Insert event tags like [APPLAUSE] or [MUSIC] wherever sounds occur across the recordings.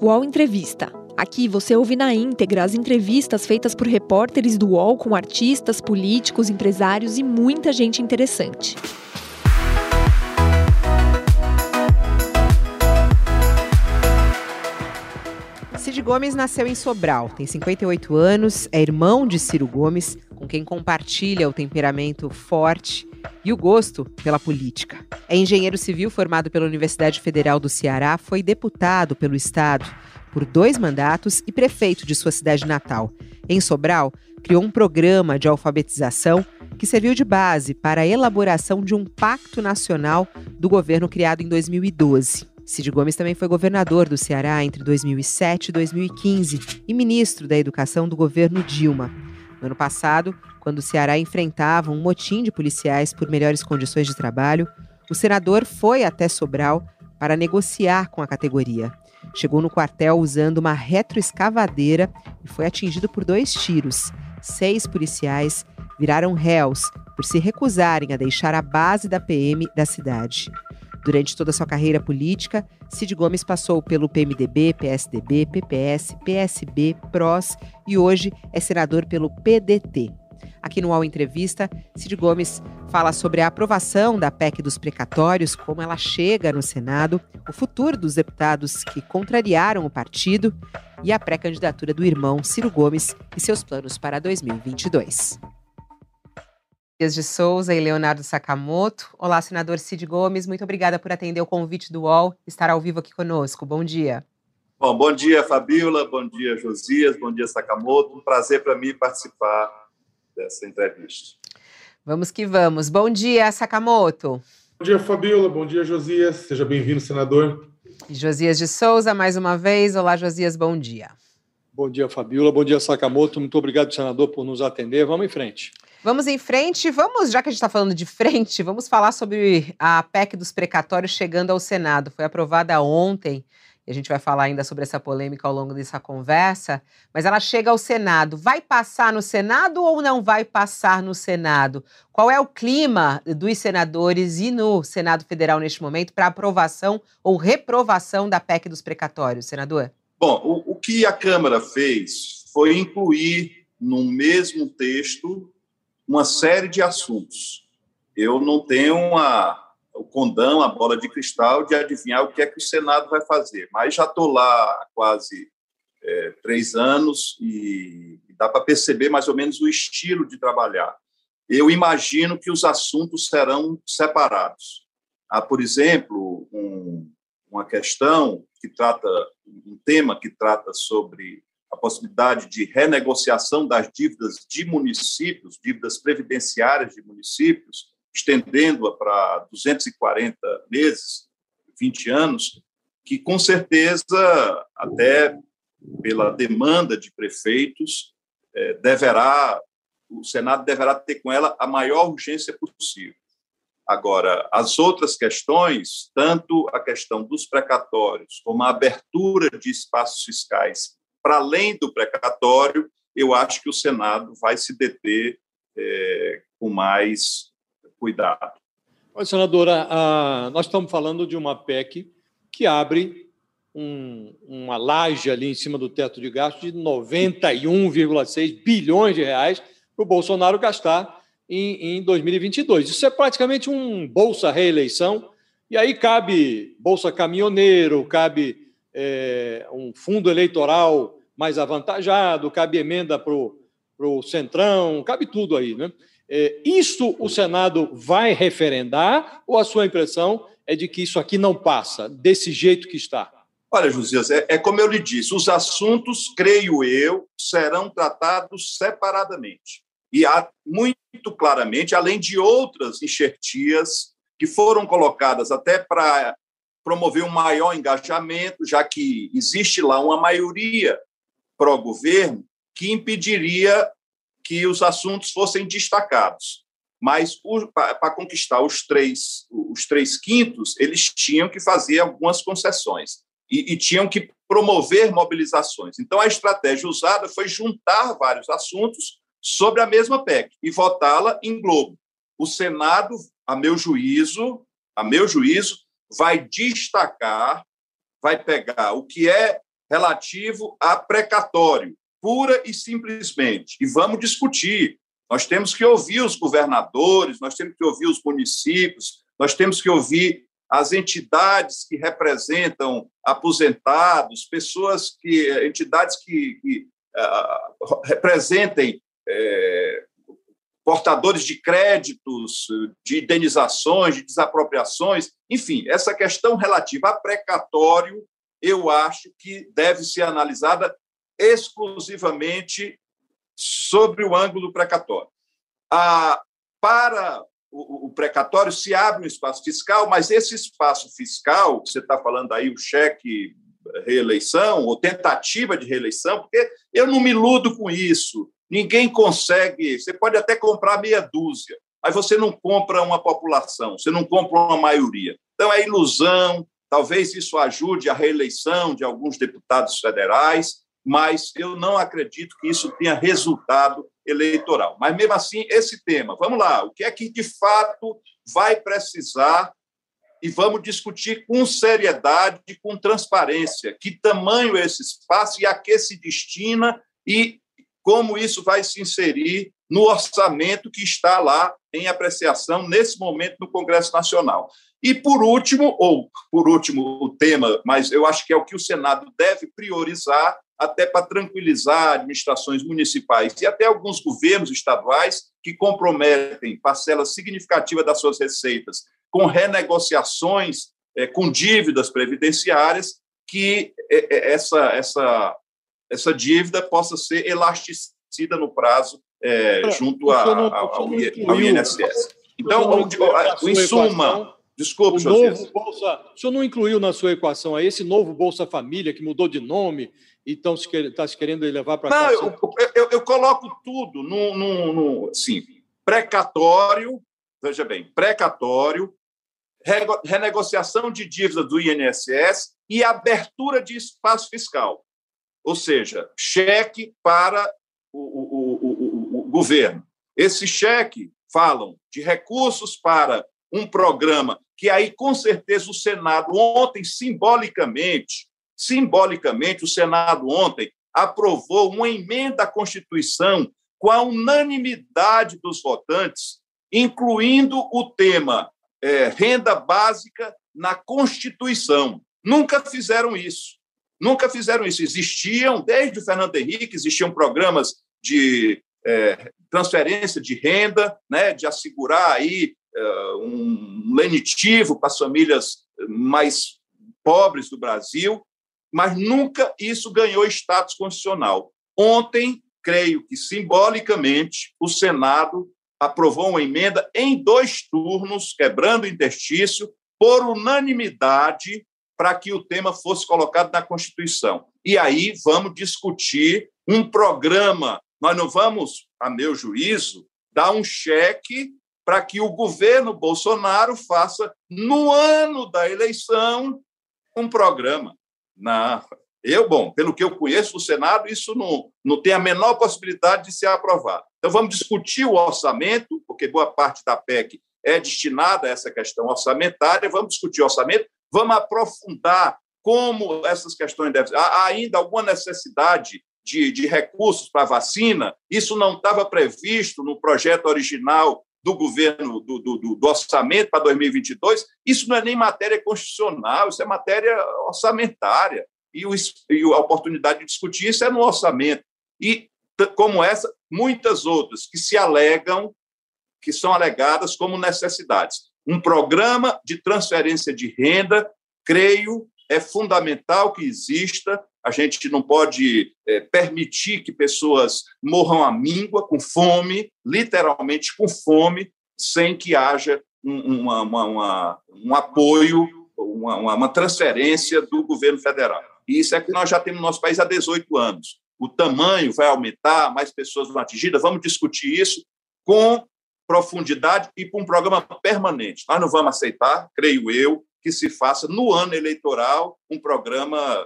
UOL Entrevista. Aqui você ouve na íntegra as entrevistas feitas por repórteres do UOL com artistas, políticos, empresários e muita gente interessante. Cid Gomes nasceu em Sobral, tem 58 anos, é irmão de Ciro Gomes, com quem compartilha o temperamento forte e o gosto pela política. É engenheiro civil formado pela Universidade Federal do Ceará, foi deputado pelo Estado por dois mandatos e prefeito de sua cidade natal. Em Sobral, criou um programa de alfabetização que serviu de base para a elaboração de um pacto nacional do governo criado em 2012. Cid Gomes também foi governador do Ceará entre 2007 e 2015 e ministro da Educação do governo Dilma. No ano passado, quando o Ceará enfrentava um motim de policiais por melhores condições de trabalho, o senador foi até Sobral para negociar com a categoria. Chegou no quartel usando uma retroescavadeira e foi atingido por dois tiros. Seis policiais viraram réus por se recusarem a deixar a base da PM da cidade. Durante toda a sua carreira política, Cid Gomes passou pelo PMDB, PSDB, PPS, PSB, PROS e hoje é senador pelo PDT. Aqui no UOL Entrevista, Cid Gomes fala sobre a aprovação da PEC dos precatórios, como ela chega no Senado, o futuro dos deputados que contrariaram o partido e a pré-candidatura do irmão Ciro Gomes e seus planos para 2022. Dias de Souza e Leonardo Sakamoto. Olá, senador Cid Gomes, muito obrigada por atender o convite do UOL, estar ao vivo aqui conosco. Bom dia. Bom, bom dia, Fabiola, bom dia, Josias, bom dia, Sakamoto. Um prazer para mim participar dessa entrevista. Vamos que vamos. Bom dia, Sakamoto. Bom dia, Fabiola. Bom dia, Josias. Seja bem-vindo, senador. Josias de Souza, mais uma vez. Olá, Josias, bom dia. Bom dia, Fabiola. Bom dia, Sakamoto. Muito obrigado, senador, por nos atender. Vamos em frente. Vamos em frente. Vamos, já que a gente está falando de frente, vamos falar sobre a PEC dos precatórios chegando ao Senado. Foi aprovada ontem e a gente vai falar ainda sobre essa polêmica ao longo dessa conversa, mas ela chega ao Senado. Vai passar no Senado ou não vai passar no Senado? Qual é o clima dos senadores e no Senado Federal neste momento para aprovação ou reprovação da PEC dos precatórios, senador? Bom, o, o que a Câmara fez foi incluir no mesmo texto uma série de assuntos. Eu não tenho o condão, a bola de cristal, de adivinhar o que é que o Senado vai fazer. Mas já estou lá há quase é, três anos e, e dá para perceber mais ou menos o estilo de trabalhar. Eu imagino que os assuntos serão separados. Há, por exemplo, um, uma questão que trata, um tema que trata sobre a possibilidade de renegociação das dívidas de municípios, dívidas previdenciárias de municípios, estendendo-a para 240 meses, 20 anos, que com certeza, até pela demanda de prefeitos, é, deverá o Senado deverá ter com ela a maior urgência possível. Agora, as outras questões, tanto a questão dos precatórios, como a abertura de espaços fiscais para além do precatório, eu acho que o Senado vai se deter é, com mais cuidado. Olha, senadora, a, nós estamos falando de uma PEC que abre um, uma laje ali em cima do teto de gastos de 91,6 bilhões de reais para o Bolsonaro gastar em, em 2022. Isso é praticamente um bolsa reeleição, e aí cabe bolsa caminhoneiro, cabe é, um fundo eleitoral mais avantajado, cabe emenda para o Centrão, cabe tudo aí, né? É, isso o Senado vai referendar ou a sua impressão é de que isso aqui não passa, desse jeito que está? Olha, Josias, é, é como eu lhe disse, os assuntos, creio eu, serão tratados separadamente. E há muito claramente, além de outras enxertias que foram colocadas até para promover um maior engajamento, já que existe lá uma maioria pró-governo que impediria que os assuntos fossem destacados. Mas para conquistar os três, os três quintos, eles tinham que fazer algumas concessões e, e tinham que promover mobilizações. Então, a estratégia usada foi juntar vários assuntos sobre a mesma PEC e votá-la em globo. O Senado, a meu juízo, a meu juízo, vai destacar, vai pegar o que é relativo a precatório, pura e simplesmente. E vamos discutir. Nós temos que ouvir os governadores, nós temos que ouvir os municípios, nós temos que ouvir as entidades que representam aposentados, pessoas que entidades que, que uh, representem uh, portadores de créditos, de indenizações, de desapropriações, enfim, essa questão relativa a precatório, eu acho que deve ser analisada exclusivamente sobre o ângulo precatório. Ah, para o, precatório se abre um espaço fiscal, mas esse espaço fiscal, você está falando aí o cheque reeleição ou tentativa de reeleição, porque eu não me iludo com isso. Ninguém consegue. Você pode até comprar meia dúzia, mas você não compra uma população, você não compra uma maioria. Então é ilusão. Talvez isso ajude a reeleição de alguns deputados federais, mas eu não acredito que isso tenha resultado eleitoral. Mas mesmo assim, esse tema, vamos lá, o que é que de fato vai precisar e vamos discutir com seriedade com transparência que tamanho é esse espaço e a que se destina e como isso vai se inserir no orçamento que está lá em apreciação nesse momento no Congresso Nacional. E por último, ou por último o tema, mas eu acho que é o que o Senado deve priorizar até para tranquilizar administrações municipais e até alguns governos estaduais que comprometem parcela significativa das suas receitas com renegociações é, com dívidas previdenciárias, que é, é, essa, essa essa dívida possa ser elasticida no prazo é, junto a, não, ao, ao, INSS. Então, em suma, desculpe, o novo Bolsa, o senhor não incluiu na sua equação aí esse novo Bolsa Família, que mudou de nome e está se, tá se querendo levar para cá? Não, eu, eu, eu, coloco tudo no, no, no assim, precatório, veja bem, precatório, renegociação de dívidas do INSS e abertura de espaço fiscal ou seja, cheque para o, o, o, o governo. Esse cheque falam de recursos para um programa que aí, com certeza, o Senado ontem, simbolicamente, simbolicamente, o Senado ontem aprovou uma emenda à Constituição com a unanimidade dos votantes, incluindo o tema é, renda básica na Constituição. Nunca fizeram isso. Nunca fizeram isso. Existiam, desde o Fernando Henrique, existiam programas de é, transferência de renda, né, de assegurar aí um lenitivo para as famílias mais pobres do Brasil, mas nunca isso ganhou status constitucional. Ontem, creio que simbolicamente, o Senado aprovou uma emenda em dois turnos, quebrando o interstício, por unanimidade, para que o tema fosse colocado na Constituição. E aí vamos discutir um programa. Nós não vamos, a meu juízo, dar um cheque para que o governo Bolsonaro faça, no ano da eleição, um programa. Não. Eu, bom, pelo que eu conheço o Senado, isso não, não tem a menor possibilidade de ser aprovado. Então, vamos discutir o orçamento, porque boa parte da PEC é destinada a essa questão orçamentária, vamos discutir o orçamento, Vamos aprofundar como essas questões devem. Há ainda alguma necessidade de, de recursos para vacina? Isso não estava previsto no projeto original do governo, do, do, do, orçamento para 2022. Isso não é nem matéria constitucional, isso é matéria orçamentária. E, o, e a oportunidade de discutir isso é no orçamento. E, como essa, muitas outras que se alegam, que são alegadas como necessidades. Um programa de transferência de renda, creio, é fundamental que exista. A gente não pode é, permitir que pessoas morram à míngua, com fome, literalmente com fome, sem que haja um, uma, uma, um apoio, uma, transferência do governo federal. E isso é que nós já temos no nosso país há 18 anos. O tamanho vai aumentar, mais pessoas vão atingidas. Vamos discutir isso com profundidade e para um programa permanente. Nós não vamos aceitar, creio eu, que se faça no ano eleitoral um programa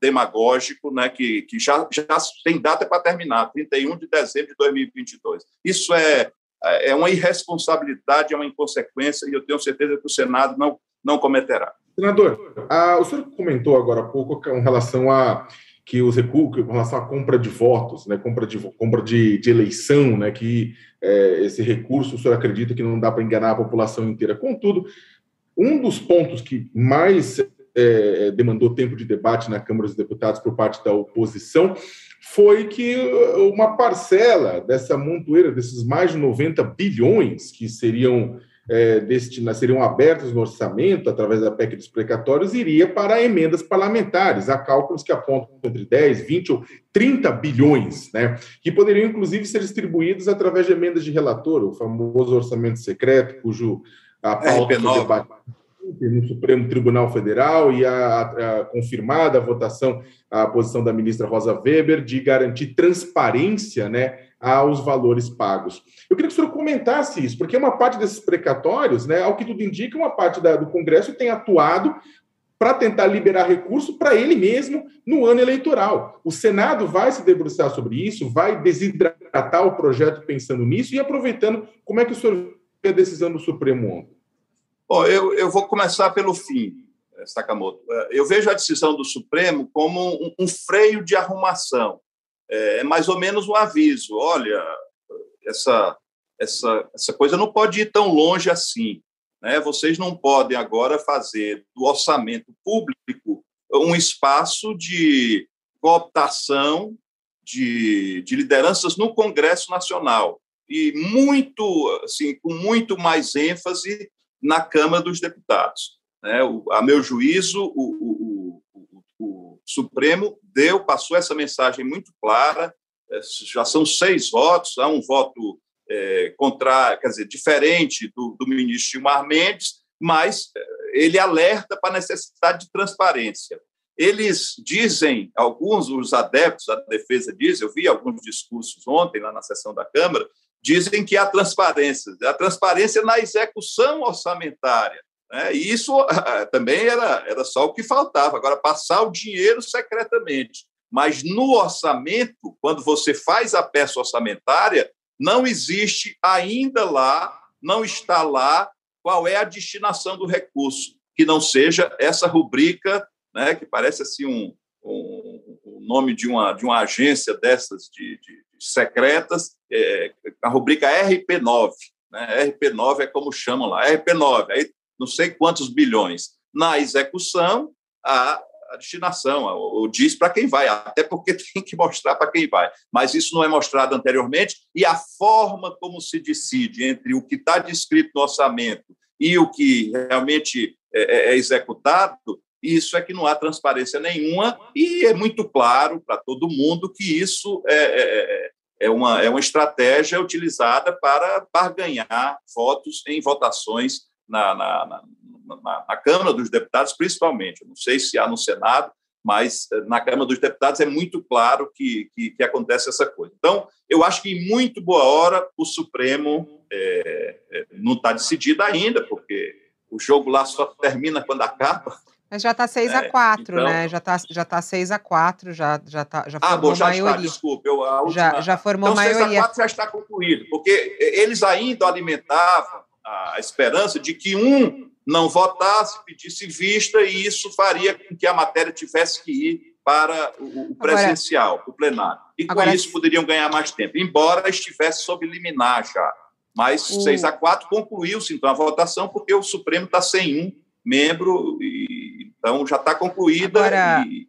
demagógico, né, que, que já, já tem data para terminar, 31 de dezembro de 2022. Isso é, é uma irresponsabilidade, é uma inconsequência, e eu tenho certeza que o Senado não, não cometerá. Senador, a, o senhor comentou agora há pouco com relação a que os recursos, com relação à compra de votos, né, compra de, compra de, de eleição, né, que é, esse recurso o senhor acredita que não dá para enganar a população inteira. Contudo, um dos pontos que mais é, demandou tempo de debate na Câmara dos Deputados por parte da oposição foi que uma parcela dessa montoeira, desses mais de 90 bilhões que seriam é, seriam abertos no orçamento através da PEC dos precatórios iria para emendas parlamentares. Há cálculos que apontam entre 10, 20 ou 30 bilhões, né, que poderiam inclusive ser distribuídos através de emendas de relator, o famoso orçamento secreto, cujo a pauta foi debatida no Supremo Tribunal Federal e a, a, confirmada a votação, a posição da ministra Rosa Weber de garantir transparência né, aos valores pagos. Eu queria que o senhor comentasse isso, porque uma parte desses precatórios, né, ao que tudo indica, uma parte da, do Congresso tem atuado para tentar liberar recurso para ele mesmo no ano eleitoral. O Senado vai se debruçar sobre isso, vai desidratar o projeto pensando nisso e aproveitando como é que o senhor vê a decisão do Supremo ontem. Bom, eu, eu vou começar pelo fim, Sakamoto. Eu vejo a decisão do Supremo como um, um freio de arrumação. É, é mais ou menos um aviso: olha, essa, essa, essa coisa não pode ir tão longe assim. Né? Vocês não podem agora fazer do orçamento público um espaço de cooptação de, de lideranças no Congresso Nacional e muito, assim, com muito mais ênfase na Câmara dos Deputados. Né? O, a meu juízo, o, o, o, Supremo deu, passou essa mensagem muito clara. É, já são seis votos, há um voto é, contrário, quer dizer, diferente do, do ministro Gilmar Mendes, mas é, ele alerta para a necessidade de transparência. Eles dizem, alguns, os adeptos da defesa dizem, eu vi alguns discursos ontem lá na sessão da Câmara, dizem que há transparência, a transparência na execução orçamentária. Né? E isso também era, era só o que faltava, agora passar o dinheiro secretamente. Mas no orçamento, quando você faz a peça orçamentária, não existe ainda lá, não está lá qual é a destinação do recurso, que não seja essa rubrica, né, que parece assim um, um, um nome de uma, de uma agência dessas de, de secretas, é, a rubrica RP9. Né? RP9 é como chamam lá, RP9, aí não sei quantos bilhões. Na execução, a, a destinação, ou diz para quem vai, até porque [LAUGHS] tem que mostrar para quem vai. Mas isso não é mostrado anteriormente, e a forma como se decide entre o que está descrito no orçamento e o que realmente é, é, é executado, isso é que não há transparência nenhuma, e é muito claro para todo mundo que isso é, é, é, é, uma, é uma estratégia utilizada para barganhar votos em votações na, na, na, na Câmara dos Deputados, principalmente. Eu não sei se há no Senado, mas eh, na Câmara dos Deputados é muito claro que, que, que, acontece essa coisa. Então, eu acho que em muito boa hora o Supremo é, não está decidido ainda, porque o jogo lá só termina quando acaba. Mas já está 6 a 4 é, então... né? Já está já tá 6 a 4 já, já, tá, já formou ah, bom, já maioria. Está, desculpe. Eu, a última... já, já formou então, maioria. 6 a 4 já está concluído, porque eles ainda alimentavam a esperança de que um não votasse, pedisse vista, e isso faria com que a matéria tivesse que ir para o presencial, agora, o plenário. E com agora, isso poderiam ganhar mais tempo, embora estivesse sob liminar já. Mas o... 6 a 4 concluiu-se então a votação, porque o Supremo está sem um membro, então já está concluída. Agora, e...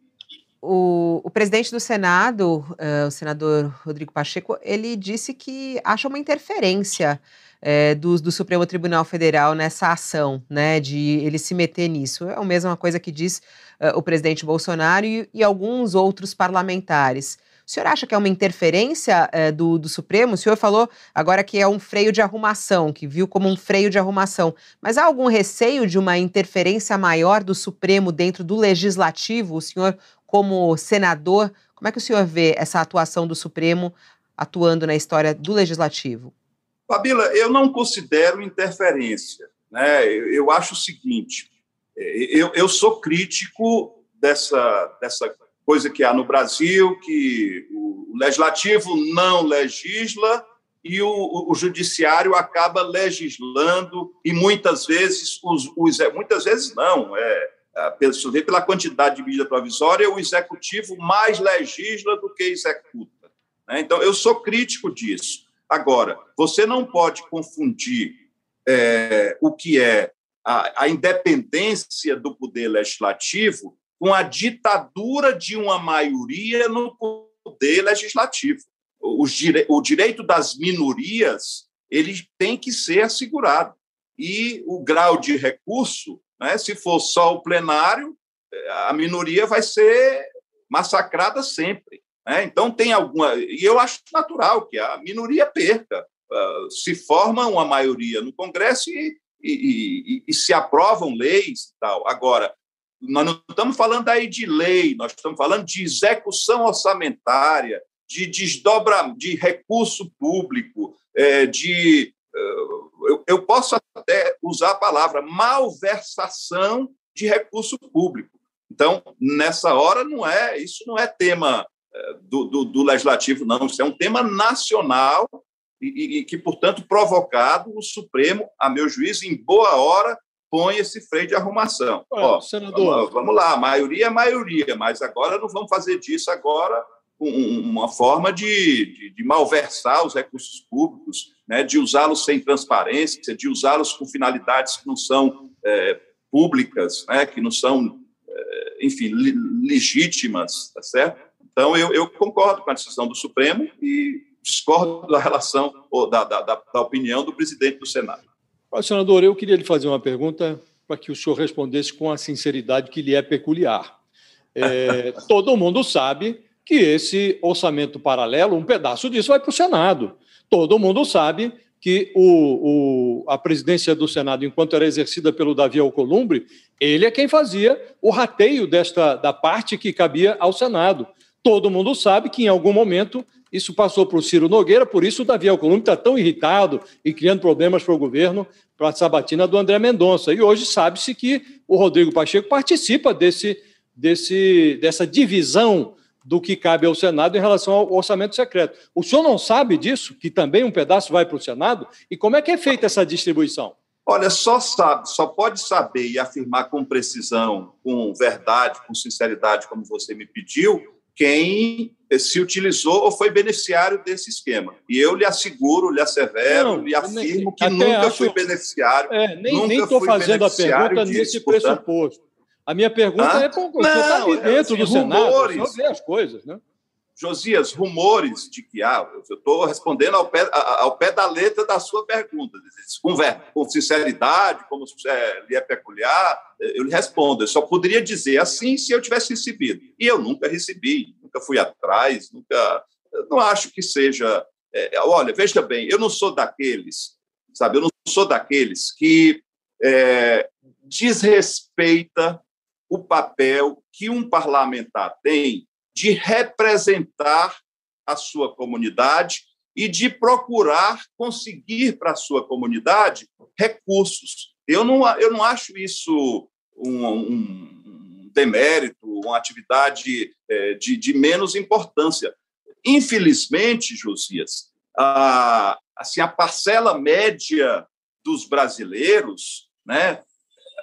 o, o, presidente do Senado, uh, o senador Rodrigo Pacheco, ele disse que acha uma interferência é, do, do, Supremo Tribunal Federal nessa ação, né, de ele se meter nisso. É a mesma coisa que diz uh, o presidente Bolsonaro e, e, alguns outros parlamentares. O senhor acha que é uma interferência uh, do, do, Supremo? O senhor falou agora que é um freio de arrumação, que viu como um freio de arrumação. Mas há algum receio de uma interferência maior do Supremo dentro do legislativo? O senhor, como senador, como é que o senhor vê essa atuação do Supremo atuando na história do legislativo? Fabíola, eu não considero interferência. Né? Eu, eu acho o seguinte: é, eu, eu sou crítico dessa, dessa coisa que há no Brasil, que o legislativo não legisla e o, o, judiciário acaba legislando e muitas vezes os, os muitas vezes não é pela quantidade de medida provisória, o executivo mais legisla do que executa. Né? Então, eu sou crítico disso. Agora, você não pode confundir é, o que é a, a independência do poder legislativo com a ditadura de uma maioria no poder legislativo. Dire... O direito das minorias ele tem que ser assegurado. E o grau de recurso, né, se for só o plenário, a minoria vai ser massacrada sempre. Né? Então, tem alguma. E eu acho natural que a minoria perca. Uh, se forma uma maioria no Congresso e, e, e, e, se aprovam leis e tal. Agora, nós não estamos falando aí de lei, nós estamos falando de execução orçamentária, de desdobra, de recurso público, é, de. Uh, eu, posso até usar a palavra malversação de recurso público. Então, nessa hora, não é isso não é tema do, do, do, legislativo, não. Isso é um tema nacional e, e, que, portanto, provocado, o Supremo, a meu juízo, em boa hora, põe esse freio de arrumação. Ó, senador. Vamos, vamos, lá, a maioria é maioria, mas agora não vamos fazer disso agora uma forma de, de, de malversar os recursos públicos, né, de usá-los sem transparência, de usá-los com finalidades que não são é, públicas, né, que não são, é, enfim, legítimas, tá certo? Então, eu, eu, concordo com a decisão do Supremo e discordo da relação, ou da, da, da opinião do presidente do Senado. Senador, eu queria lhe fazer uma pergunta para que o senhor respondesse com a sinceridade que lhe é peculiar. É, [LAUGHS] todo mundo sabe que esse orçamento paralelo, um pedaço disso vai para o Senado. Todo mundo sabe que o, o, a presidência do Senado, enquanto era exercida pelo Davi Alcolumbre, ele é quem fazia o rateio desta da parte que cabia ao Senado. Todo mundo sabe que em algum momento isso passou para o Ciro Nogueira, por isso o Davi Alcolumbre está tão irritado e criando problemas para o governo para a sabatina do André Mendonça. E hoje sabe-se que o Rodrigo Pacheco participa desse, desse, dessa divisão do que cabe ao Senado em relação ao orçamento secreto. O senhor não sabe disso, que também um pedaço vai para o Senado? E como é que é feita essa distribuição? Olha, só sabe, só pode saber e afirmar com precisão, com verdade, com sinceridade, como você me pediu, quem se utilizou ou foi beneficiário desse esquema. E eu lhe asseguro, lhe assevero, não, lhe afirmo que nunca acho, fui beneficiário. É, nem estou fazendo a pergunta nesse pressuposto. Portanto, a minha pergunta Hã? é o senhor está dentro é, do rumores, Senado, o vê as coisas, né? Josias, rumores de que ah, eu estou respondendo ao pé, ao pé da letra da sua pergunta, com, com sinceridade, como é, lhe é peculiar, eu lhe respondo. Eu só poderia dizer assim se eu tivesse recebido. E eu nunca recebi, nunca fui atrás, nunca. não acho que seja. É, olha, veja bem, eu não sou daqueles, sabe, eu não sou daqueles que é, desrespeita o papel que um parlamentar tem de representar a sua comunidade e de procurar conseguir para a sua comunidade recursos. Eu não, eu não acho isso um, um demérito, uma atividade é, de, de menos importância. Infelizmente, Josias, a, assim, a parcela média dos brasileiros né,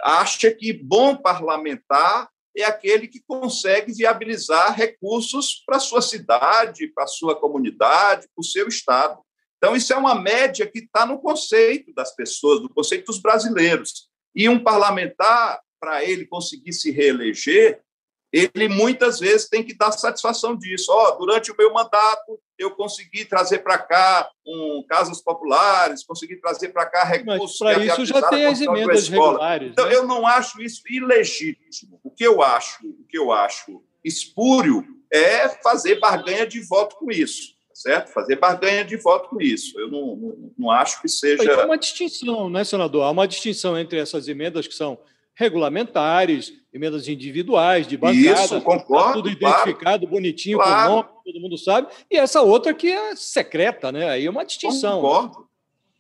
acha que bom parlamentar é aquele que consegue viabilizar recursos para sua cidade, para sua comunidade, para o seu estado. Então, isso é uma média que está no conceito das pessoas, no conceito dos brasileiros. E um parlamentar, para ele conseguir se reeleger, ele muitas vezes tem que dar satisfação disso. Ó, oh, durante o meu mandato, eu consegui trazer para cá um, casas populares, consegui trazer para cá recursos. Para isso já tem as emendas regulares. Então, né? eu não acho isso ilegítimo. O que eu acho, o que eu acho espúrio é fazer barganha de voto com isso. Tá certo? Fazer barganha de voto com isso. Eu não, não, não acho que seja. Há uma distinção, né, senador? Há uma distinção entre essas emendas que são regulamentares, emendas individuais, de bancada, Isso, concordo, tá tudo identificado, claro, bonitinho, claro. com nome, todo mundo sabe, e essa outra que é secreta, né? Aí é uma distinção. Concordo,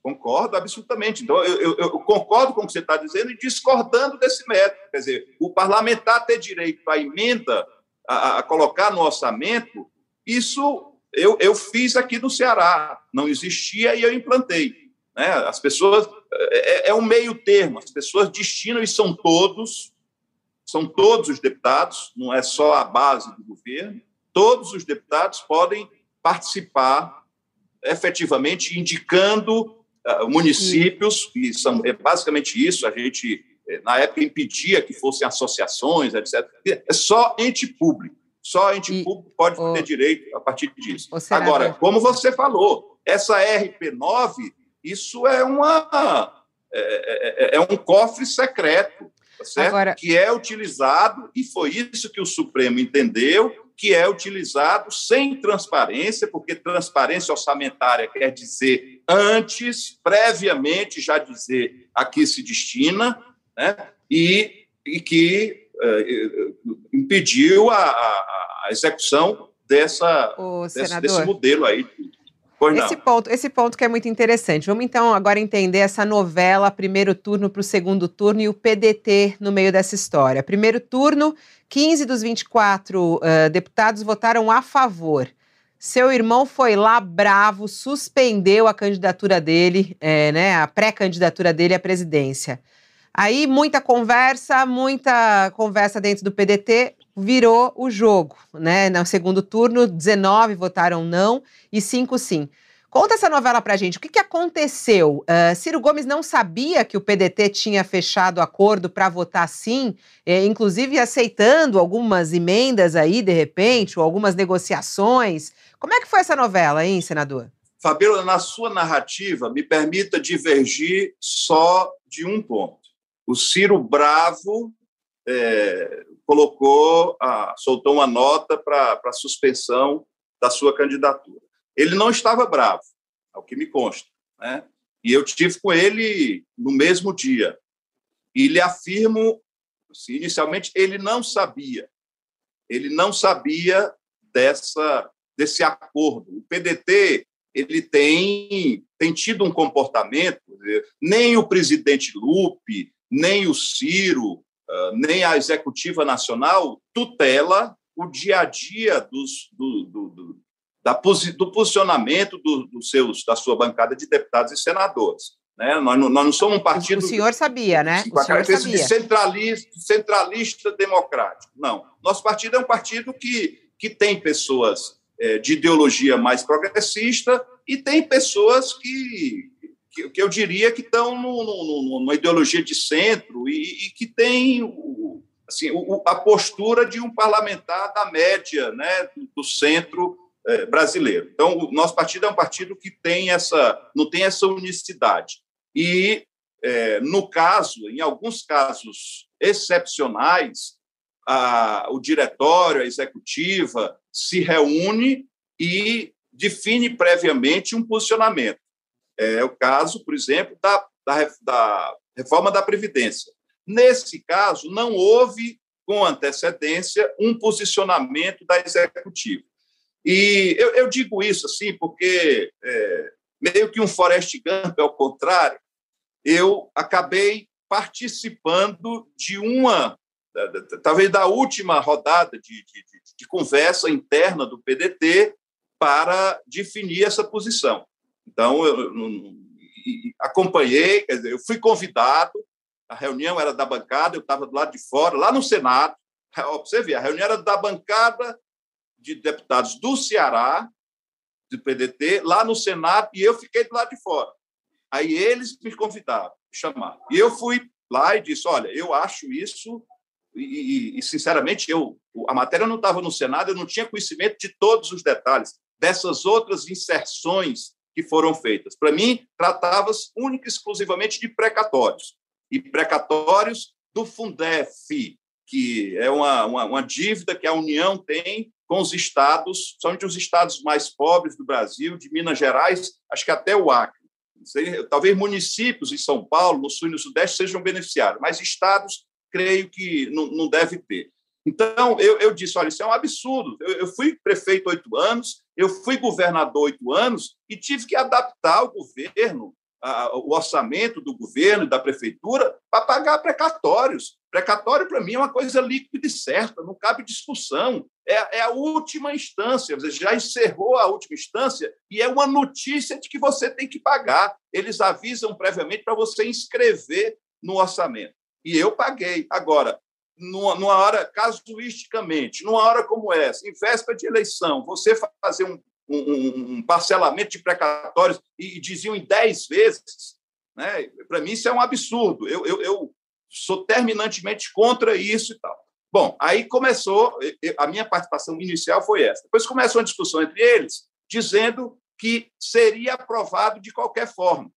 concordo absolutamente. Então, eu, eu, eu concordo com o que você está dizendo e discordando desse método. Quer dizer, o parlamentar ter direito à emenda, a, a colocar no orçamento, isso eu, eu fiz aqui no Ceará. Não existia e eu implantei. Né? As pessoas. É, é, é um meio termo, as pessoas destinam, e são todos, são todos os deputados, não é só a base do governo, todos os deputados podem participar efetivamente indicando uh, municípios, e são, é basicamente isso, a gente, eh, na época, impedia que fossem associações, etc. É só ente público. Só ente e, público pode o, ter direito a partir disso. Agora, como você falou, essa RP9, isso é uma é, é, é um cofre secreto, tá? Agora... que é utilizado, e foi isso que o Supremo entendeu, que é utilizado sem transparência, porque transparência orçamentária quer dizer antes, previamente, já dizer a que se destina, né? e, e que uh, impediu a, a, a, execução dessa, desse, desse modelo aí esse ponto, esse ponto que é muito interessante. Vamos então agora entender essa novela, primeiro turno para o segundo turno e o PDT no meio dessa história. Primeiro turno, 15 dos 24 uh, deputados votaram a favor. Seu irmão foi lá bravo, suspendeu a candidatura dele, é, né, a pré-candidatura dele à presidência. Aí muita conversa, muita conversa dentro do PDT virou o jogo, né? No segundo turno, 19 votaram não e 5 sim. Conta essa novela pra gente. O que, que aconteceu? Uh, Ciro Gomes não sabia que o PDT tinha fechado acordo para votar sim, eh, inclusive aceitando algumas emendas aí, de repente, ou algumas negociações. Como é que foi essa novela, hein, senador? Fabiola, na sua narrativa, me permita divergir só de um ponto. O Ciro Bravo é, colocou, soltou uma nota para a suspensão da sua candidatura. Ele não estava bravo, ao que me consta, né? E eu tive com ele no mesmo dia. E lhe afirmo, assim, inicialmente, ele não sabia. Ele não sabia dessa desse acordo. O PDT ele tem, tem tido um comportamento, nem o presidente Lupe, nem o Ciro, nem a executiva nacional tutela o dia a dia dos, do, do, do, da, do posicionamento do, dos seus, da sua bancada de deputados e senadores. Né? Nós, não, nós não somos um partido. O senhor sabia, né? Com a característica de centralista, centralista democrático. Não. Nosso partido é um partido que, que tem pessoas é, de ideologia mais progressista e tem pessoas que, que, que eu diria que estão no, no, numa ideologia de centro e, e que tem assim, o, a postura de um parlamentar da média né, do, do centro é, brasileiro. Então, o nosso partido é um partido que tem essa, não tem essa unicidade. E, é, no caso, em alguns casos excepcionais, a, o diretório, a executiva, se reúne e define previamente um posicionamento. É o caso, por exemplo, da, da, da reforma da Previdência. Nesse caso, não houve, com antecedência, um posicionamento da executiva. E eu, eu digo isso assim porque, é, meio que um Forest Gump, ao contrário, eu acabei participando de uma, talvez da última rodada de, de, de conversa interna do PDT para definir essa posição. Então, eu, acompanhei, quer dizer, eu fui convidado, a reunião era da bancada, eu estava do lado de fora, lá no Senado. Você ver, a reunião era da bancada de deputados do Ceará, do PDT, lá no Senado, e eu fiquei do lado de fora. Aí eles me convidaram, me chamaram. E eu fui lá e disse: olha, eu acho isso, e, e, e sinceramente, eu, a matéria não estava no Senado, eu não tinha conhecimento de todos os detalhes dessas outras inserções que foram feitas. Para mim, tratava-se única e exclusivamente de precatórios. E precatórios do Fundef, que é uma, uma, uma, dívida que a União tem com os estados, somente os estados mais pobres do Brasil, de Minas Gerais, acho que até o Acre. Talvez municípios em São Paulo, no Sul e no Sudeste, sejam beneficiados, mas estados, creio que não, não deve ter. Então, eu, eu disse: olha, isso é um absurdo. Eu, eu fui prefeito oito anos, eu fui governador oito anos e tive que adaptar o governo, a, o orçamento do governo e da prefeitura para pagar precatórios. Precatório, para mim, é uma coisa líquida e certa, não cabe discussão. É, é a última instância, você já encerrou a última instância e é uma notícia de que você tem que pagar. Eles avisam previamente para você inscrever no orçamento. E eu paguei. Agora, numa, numa hora, casuisticamente, numa hora como essa, em véspera de eleição, você fazer um, um, um parcelamento de precatórios e, e diziam em 10 vezes, né? para mim isso é um absurdo. Eu, eu, eu sou terminantemente contra isso e tal. Bom, aí começou, a minha participação inicial foi essa. Depois começou uma discussão entre eles, dizendo que seria aprovado de qualquer forma.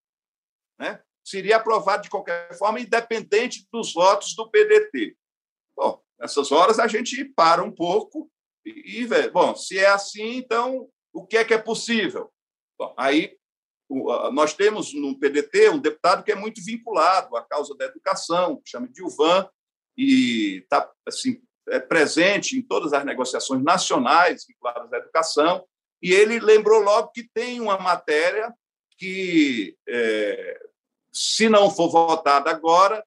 Né? Seria aprovado de qualquer forma, independente dos votos do PDT. Bom, nessas horas a gente para um pouco e, e vê. Bom, se é assim, então o que é que é possível? Bom, aí nós temos no PDT um deputado que é muito vinculado à causa da educação, que chama Dilvan, e está assim, é presente em todas as negociações nacionais vinculadas à educação, e ele lembrou logo que tem uma matéria que, é, se não for votada agora,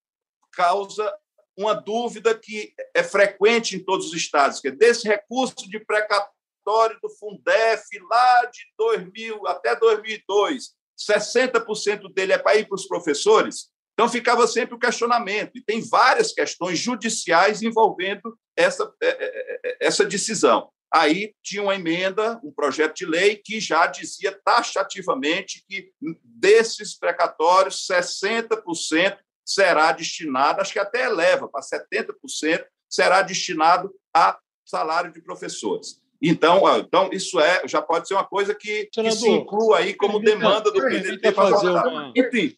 causa uma dúvida que é frequente em todos os estados, que é desse recurso de precatório do Fundef lá de 2000 até 2002, 60% dele é para ir para os professores. Então ficava sempre o questionamento, e tem várias questões judiciais envolvendo essa, é, é, é, essa decisão. Aí tinha uma emenda, um projeto de lei que já dizia taxativamente que desses precatórios, 60% será destinado, acho que até eleva para 70%, será destinado a salário de professores. Então, então isso é, já pode ser uma coisa que, que se inclua aí como demanda do PDT para fazer uma... Enfim,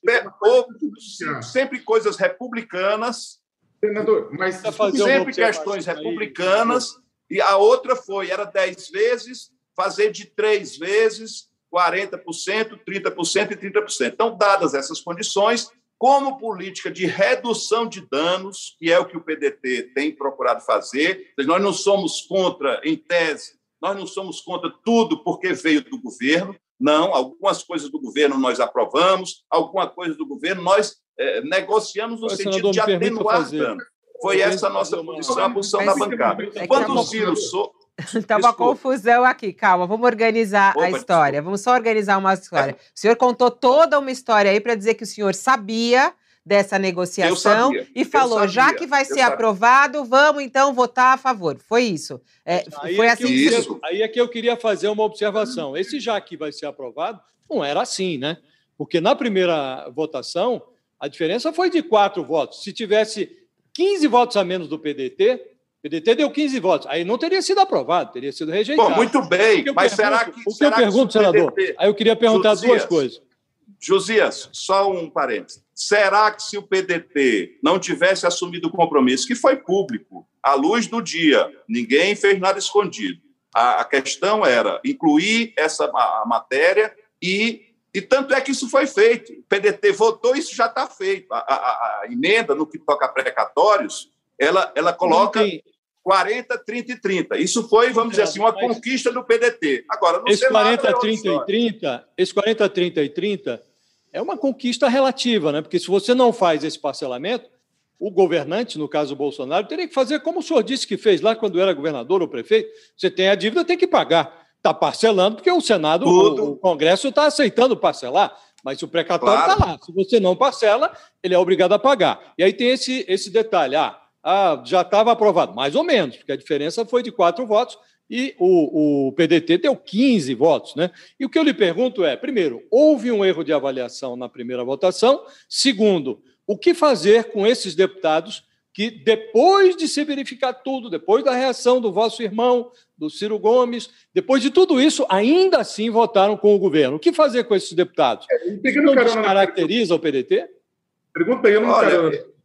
sempre coisas republicanas. Senador, mas sempre questões republicanas. E a outra foi, era 10 vezes, fazer de três vezes 40%, 30% e 30%. Então, dadas essas condições, como política de redução de danos, que é o que o PDT tem procurado fazer. Nós não somos contra, em tese, nós não somos contra tudo porque veio do governo. Não, algumas coisas do governo nós aprovamos, alguma coisa do governo nós é, negociamos no sentido de atenuar danos. Foi essa a nossa posição, a posição da bancada. É Quando o Ciro... So... Está [LAUGHS] uma confusão aqui, calma, vamos organizar Opa, a história. Desculpa. Vamos só organizar uma história. É. O senhor contou toda uma história aí para dizer que o senhor sabia dessa negociação e falou: já que vai ser aprovado, vamos então votar a favor. Foi isso. É, foi é assim. Que aí é que eu queria fazer uma observação. Esse já que vai ser aprovado, não era assim, né? Porque na primeira votação, a diferença foi de quatro votos. Se tivesse 15 votos a menos do PDT, PDT deu 15 votos. Aí não teria sido aprovado, teria sido rejeitado. Bom, muito bem, mas pergunto, será que. O que eu pergunto, senador? PDT... Aí eu queria perguntar Josias, duas coisas. Josias, só um parênteses. Será que se o PDT não tivesse assumido o compromisso, que foi público, à luz do dia, ninguém fez nada escondido, a, a questão era incluir essa a, a matéria e e tanto é que isso foi feito. O PDT votou, isso já está feito. A, a, a, emenda, no que toca a precatórios, ela, ela coloca 40, 30 e 30. Isso foi, vamos dizer assim, uma conquista do PDT. Agora, no esse Senado, 40, 30 e 30, esse 40, 30 e 30 é uma conquista relativa, né? Porque se você não faz esse parcelamento, o governante, no caso o Bolsonaro, teria que fazer como o senhor disse que fez lá quando era governador ou prefeito. Você tem a dívida, tem que pagar. Está parcelando, porque o Senado, o, o, Congresso está aceitando parcelar, mas o precatório está claro. lá. Se você não parcela, ele é obrigado a pagar. E aí tem esse, esse detalhe: ah, ah já estava aprovado, mais ou menos, porque a diferença foi de quatro votos e o, o PDT deu 15 votos. Né? E o que eu lhe pergunto é: primeiro, houve um erro de avaliação na primeira votação? Segundo, o que fazer com esses deputados que, depois de se verificar tudo, depois da reação do vosso irmão, do Ciro Gomes, depois de tudo isso, ainda assim votaram com o governo. O que fazer com esses deputados? É, isso não descaracteriza o PDT? Pergunta aí, eu não Olha, quero...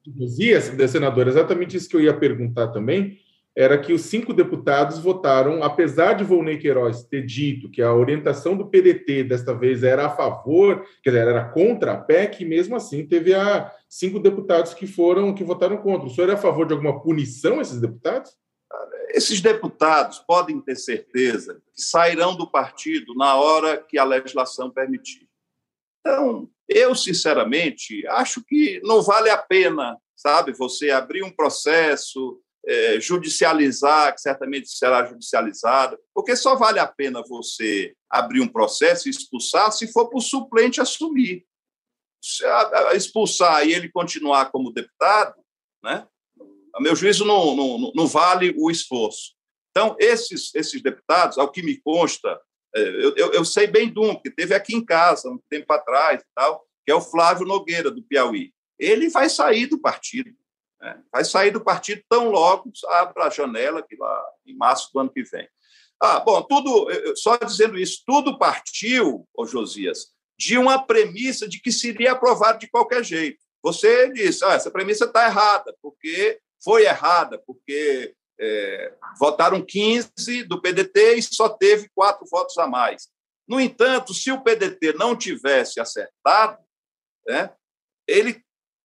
senador, exatamente isso que eu ia perguntar também era que os cinco deputados votaram, apesar de Volney Queiroz ter dito que a orientação do PDT desta vez era a favor, quer dizer, era contra a PEC, mesmo assim teve a cinco deputados que foram que votaram contra. O senhor é a favor de alguma punição esses deputados? Esses deputados podem ter certeza que sairão do partido na hora que a legislação permitir. Então, eu sinceramente acho que não vale a pena, sabe, você abrir um processo é, judicializar, que certamente será judicializado, porque só vale a pena você abrir um processo e expulsar se for para o suplente assumir. Se expulsar e ele continuar como deputado, né? a meu juízo, não, não, não vale o esforço. Então, esses, esses deputados, ao que me consta, eu, eu, eu sei bem de um, que teve aqui em casa, um tempo atrás tal, que é o Flávio Nogueira, do Piauí. Ele vai sair do partido. Né? Vai sair do partido tão logo abra a janela, que lá em março do ano que vem. Ah, bom, tudo, só dizendo isso, tudo partiu, ô Josias, de uma premissa de que seria aprovado de qualquer jeito. Você disse, ah, essa premissa está errada, porque foi errada, porque é, votaram 15 do PDT e só teve quatro votos a mais. No entanto, se o PDT não tivesse acertado, né, ele,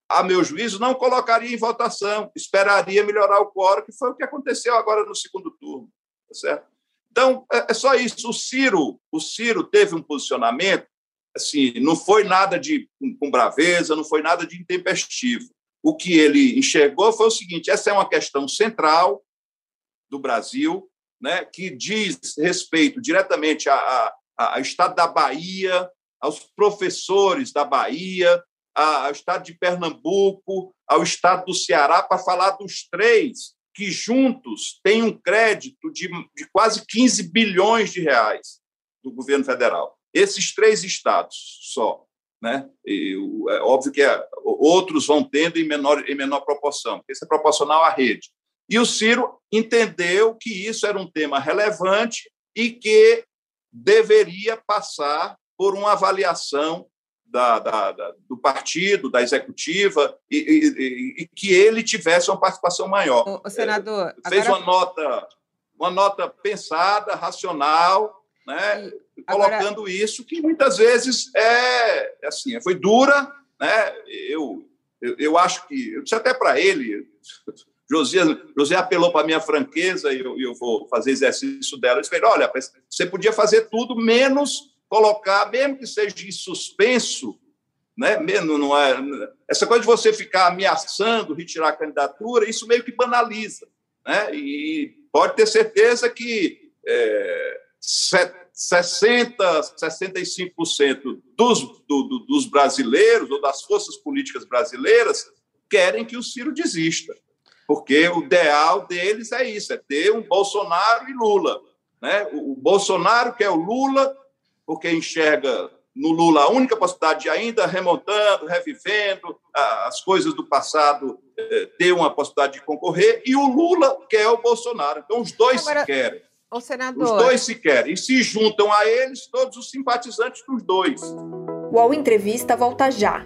a meu juízo, não colocaria em votação, esperaria melhorar o quórum, que foi o que aconteceu agora no segundo turno. Tá certo? Então, é, é só isso. O Ciro, o Ciro teve um posicionamento, assim, não foi nada de com braveza, não foi nada de intempestivo. O que ele enxergou foi o seguinte: essa é uma questão central do Brasil, né, que diz respeito diretamente ao Estado da Bahia, aos professores da Bahia, ao Estado de Pernambuco, ao Estado do Ceará, para falar dos três que juntos têm um crédito de, de quase 15 bilhões de reais do governo federal. Esses três estados só. Né? E, é óbvio que é, outros vão tendo em menor, em menor proporção, porque isso é proporcional à rede. E o Ciro entendeu que isso era um tema relevante e que deveria passar por uma avaliação da, da, da, do partido, da executiva, e, e, e, que ele tivesse uma participação maior. O, senador. É, fez agora... uma nota, uma nota pensada, racional, né, e, colocando agora... isso, que muitas vezes é, é assim, foi dura. Né, eu, eu, eu acho que, eu disse até para ele, José, José apelou para a minha franqueza e eu, eu, vou fazer exercício dela. Eu disse, olha, você podia fazer tudo menos colocar, mesmo que seja em suspenso, né? Mesmo não é essa coisa de você ficar ameaçando retirar a candidatura, isso meio que banaliza, né? E pode ter certeza que é, 60, 65% dos, do, dos brasileiros ou das forças políticas brasileiras querem que o Ciro desista porque o ideal deles é isso, é ter um Bolsonaro e Lula. Né? O Bolsonaro quer o Lula, porque enxerga no Lula a única possibilidade de ainda remontando, revivendo as coisas do passado, eh, ter uma possibilidade de concorrer, e o Lula quer o Bolsonaro. Então, os dois Agora, se querem. O senador... Os dois se querem. E se juntam a eles todos os simpatizantes dos dois. O Entrevista volta já.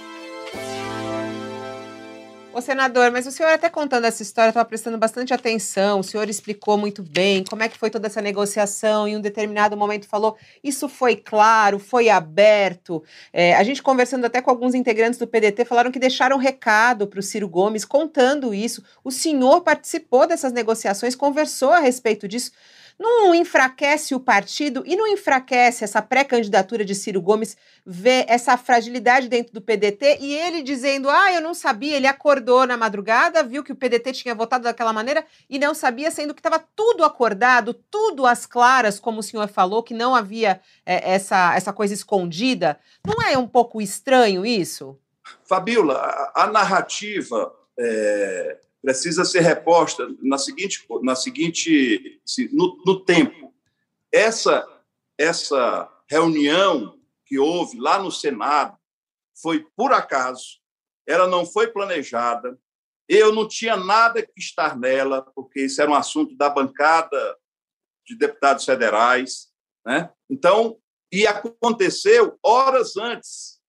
Ô, senador, mas o senhor até contando essa história, estava prestando bastante atenção, o senhor explicou muito bem como é que foi toda essa negociação, em um determinado momento falou, isso foi claro, foi aberto. É, a gente conversando até com alguns integrantes do PDT, falaram que deixaram recado para o Ciro Gomes contando isso. O senhor participou dessas negociações, conversou a respeito disso não enfraquece o partido e não enfraquece essa pré-candidatura de Ciro Gomes, ver essa fragilidade dentro do PDT e ele dizendo: ah, eu não sabia, ele acordou na madrugada, viu que o PDT tinha votado daquela maneira e não sabia, sendo que estava tudo acordado, tudo às claras, como o senhor falou, que não havia é, essa, essa coisa escondida. Não é um pouco estranho isso? Fabiola, a, a narrativa. É precisa ser reposta na seguinte, na seguinte no, no tempo. Essa, essa reunião que houve lá no Senado foi por acaso, ela não foi planejada, eu não tinha nada que estar nela, porque isso era um assunto da bancada de deputados federais. Né? Então, e aconteceu horas antes,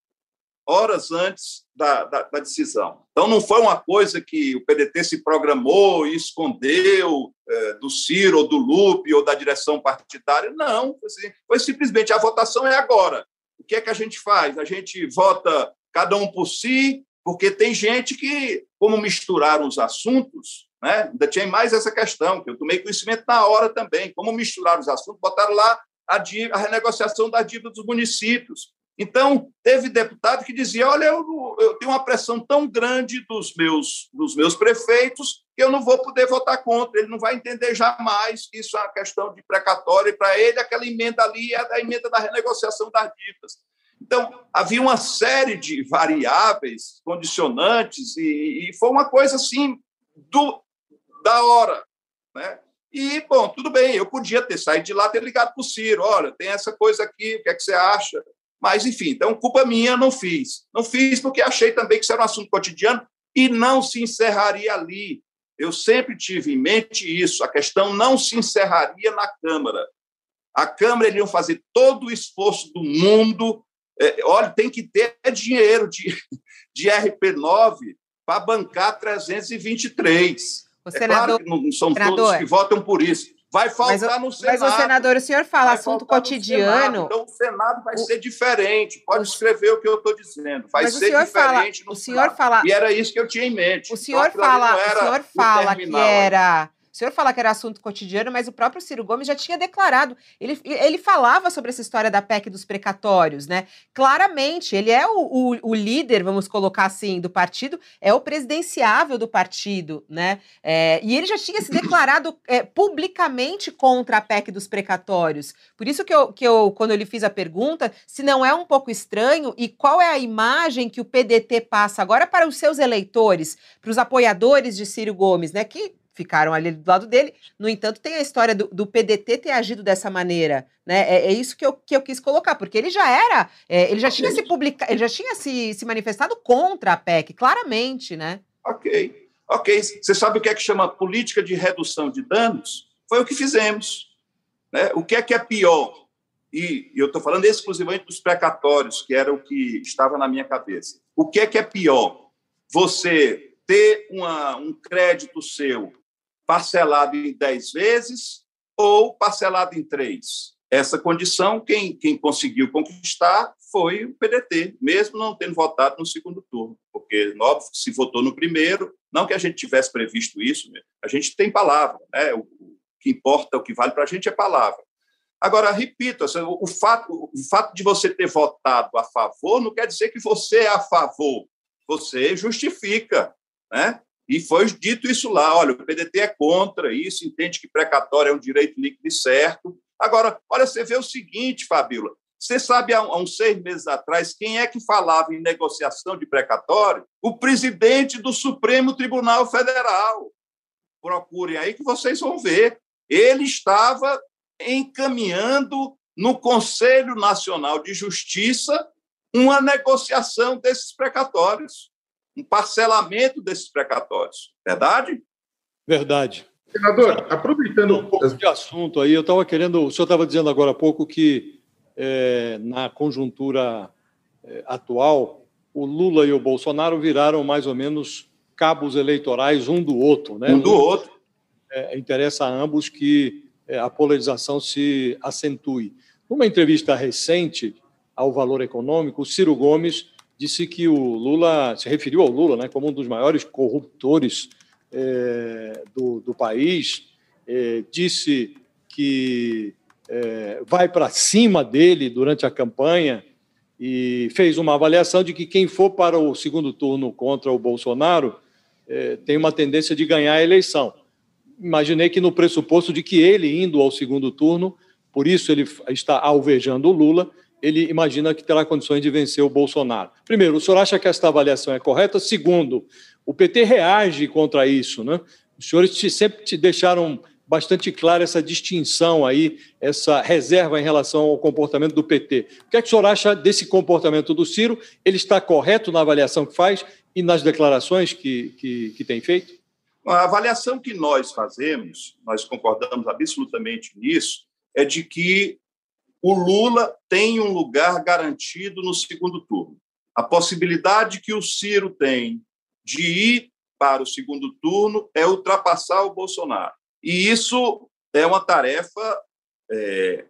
horas antes da, da, da, decisão. Então, não foi uma coisa que o PDT se programou e escondeu é, do Ciro, ou do Lupe, ou da direção partidária. Não, assim, foi simplesmente a votação é agora. O que é que a gente faz? A gente vota cada um por si, porque tem gente que, como misturaram os assuntos, né, ainda tinha mais essa questão, que eu tomei conhecimento na hora também, como misturaram os assuntos, botaram lá a, dívida, a renegociação da dívida dos municípios. Então, teve deputado que dizia: olha, eu, eu, tenho uma pressão tão grande dos meus, dos meus prefeitos que eu não vou poder votar contra. Ele não vai entender jamais que isso é uma questão de precatório, e para ele aquela emenda ali é a emenda da renegociação das dívidas. Então, havia uma série de variáveis, condicionantes, e, e foi uma coisa assim do, da hora. Né? E, bom, tudo bem, eu podia ter saído de lá, ter ligado para o Ciro: olha, tem essa coisa aqui, o que é que você acha? Mas, enfim, então, culpa minha, não fiz. Não fiz porque achei também que isso era um assunto cotidiano e não se encerraria ali. Eu sempre tive em mente isso, a questão não se encerraria na Câmara. A Câmara eles iam fazer todo o esforço do mundo. É, olha, tem que ter dinheiro de, de RP9 para bancar 323. O é claro que não são senador, todos que votam por isso. Vai faltar mas, no Senado. Mas o senador, o senhor fala assunto cotidiano. Então o Senado vai o... ser diferente. Pode escrever o que eu estou dizendo. Vai ser diferente fala, no o senhor fala, E era isso que eu tinha em mente. O senhor fala, o senhor fala que era o senhor fala que era assunto cotidiano, mas o próprio Ciro Gomes já tinha declarado. Ele, ele falava sobre essa história da PEC dos precatórios, né? Claramente, ele é o, o, o líder, vamos colocar assim, do partido, é o presidenciável do partido, né? É, e ele já tinha se declarado é, publicamente contra a PEC dos precatórios. Por isso que eu, que eu, quando eu lhe fiz a pergunta, se não é um pouco estranho e qual é a imagem que o PDT passa agora para os seus eleitores, para os apoiadores de Ciro Gomes, né? Que ficaram ali do lado dele. No entanto, tem a história do, do PDT ter agido dessa maneira, né? É, é, isso que eu, que eu quis colocar, porque ele já era, é, ele já tinha se publicado, ele já tinha se, se manifestado contra a PEC, claramente, né? Ok, ok. Você sabe o que é que chama política de redução de danos? Foi o que fizemos. Né? O que é que é pior? E, e eu estou falando exclusivamente dos precatórios, que era o que estava na minha cabeça. O que é que é pior? Você ter uma, um crédito seu parcelado em 10 vezes ou parcelado em três. Essa condição, quem, quem conseguiu conquistar foi o PDT, mesmo não tendo votado no segundo turno, porque, óbvio, se votou no primeiro, não que a gente tivesse previsto isso, né? a gente tem palavra, né? o, o que importa, o que vale para a gente é palavra. Agora, repito, assim, o, fato, o fato de você ter votado a favor não quer dizer que você é a favor, você justifica, né? E foi dito isso lá: olha, o PDT é contra isso, entende que precatório é um direito líquido e certo. Agora, olha, você vê o seguinte, Fabíola: você sabe, há, uns seis meses atrás, quem é que falava em negociação de precatório? O presidente do Supremo Tribunal Federal. Procurem aí que vocês vão ver. Ele estava encaminhando no Conselho Nacional de Justiça uma negociação desses precatórios um parcelamento desses precatórios. Verdade? Verdade. Senador, aproveitando um pouco de assunto aí, eu estava querendo. O senhor estava dizendo agora há pouco que é, na conjuntura é, atual, o Lula e o Bolsonaro viraram mais ou menos cabos eleitorais um do outro, né? Um do outro. É, interessa a ambos que é, a polarização se acentue. Numa entrevista recente ao Valor Econômico, o Ciro Gomes disse que o Lula, se referiu ao Lula né, como um dos maiores corruptores é, do, do, país, é, disse que é, vai para cima dele durante a campanha e fez uma avaliação de que quem for para o segundo turno contra o Bolsonaro é, tem uma tendência de ganhar a eleição. Imaginei que no pressuposto de que ele indo ao segundo turno, por isso ele está alvejando o Lula, ele imagina que terá condições de vencer o Bolsonaro. Primeiro, o senhor acha que esta avaliação é correta? Segundo, o PT reage contra isso, né? Os senhores sempre te deixaram bastante clara essa distinção aí, essa reserva em relação ao comportamento do PT. O que é que o senhor acha desse comportamento do Ciro? Ele está correto na avaliação que faz e nas declarações que, que, que tem feito? A avaliação que nós fazemos, nós concordamos absolutamente nisso, é de que o Lula tem um lugar garantido no segundo turno. A possibilidade que o Ciro tem de ir para o segundo turno é ultrapassar o Bolsonaro. E isso é uma tarefa é,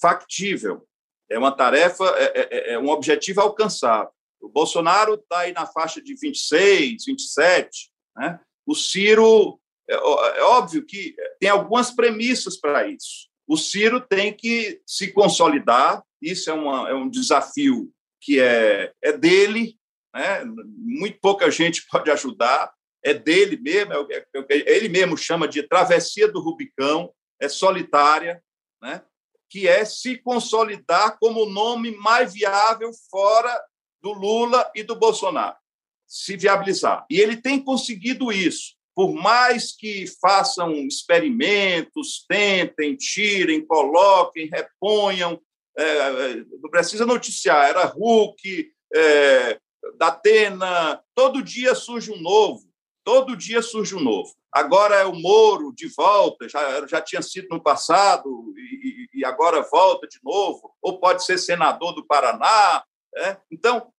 factível, é uma tarefa, é, é, é um objetivo alcançável. O Bolsonaro está aí na faixa de 26, 27. Né? O Ciro, é, é óbvio que tem algumas premissas para isso. O Ciro tem que se consolidar, isso é, uma, é um desafio que é, é dele, né? muito pouca gente [LAUGHS] pode ajudar, é dele mesmo, é, é, ele mesmo chama de travessia do Rubicão, é solitária, né? que é se consolidar como o nome mais viável fora do Lula e do Bolsonaro, se viabilizar. E ele tem conseguido isso. Por mais que façam experimentos, tentem, tirem, coloquem, reponham, é, é não precisa noticiar, era Hulk, é, Datena, todo dia surge um novo, todo dia surge um novo. Agora é o Moro de volta, já, já tinha sido no passado e, e agora volta de novo, ou pode ser senador do Paraná. É? Então,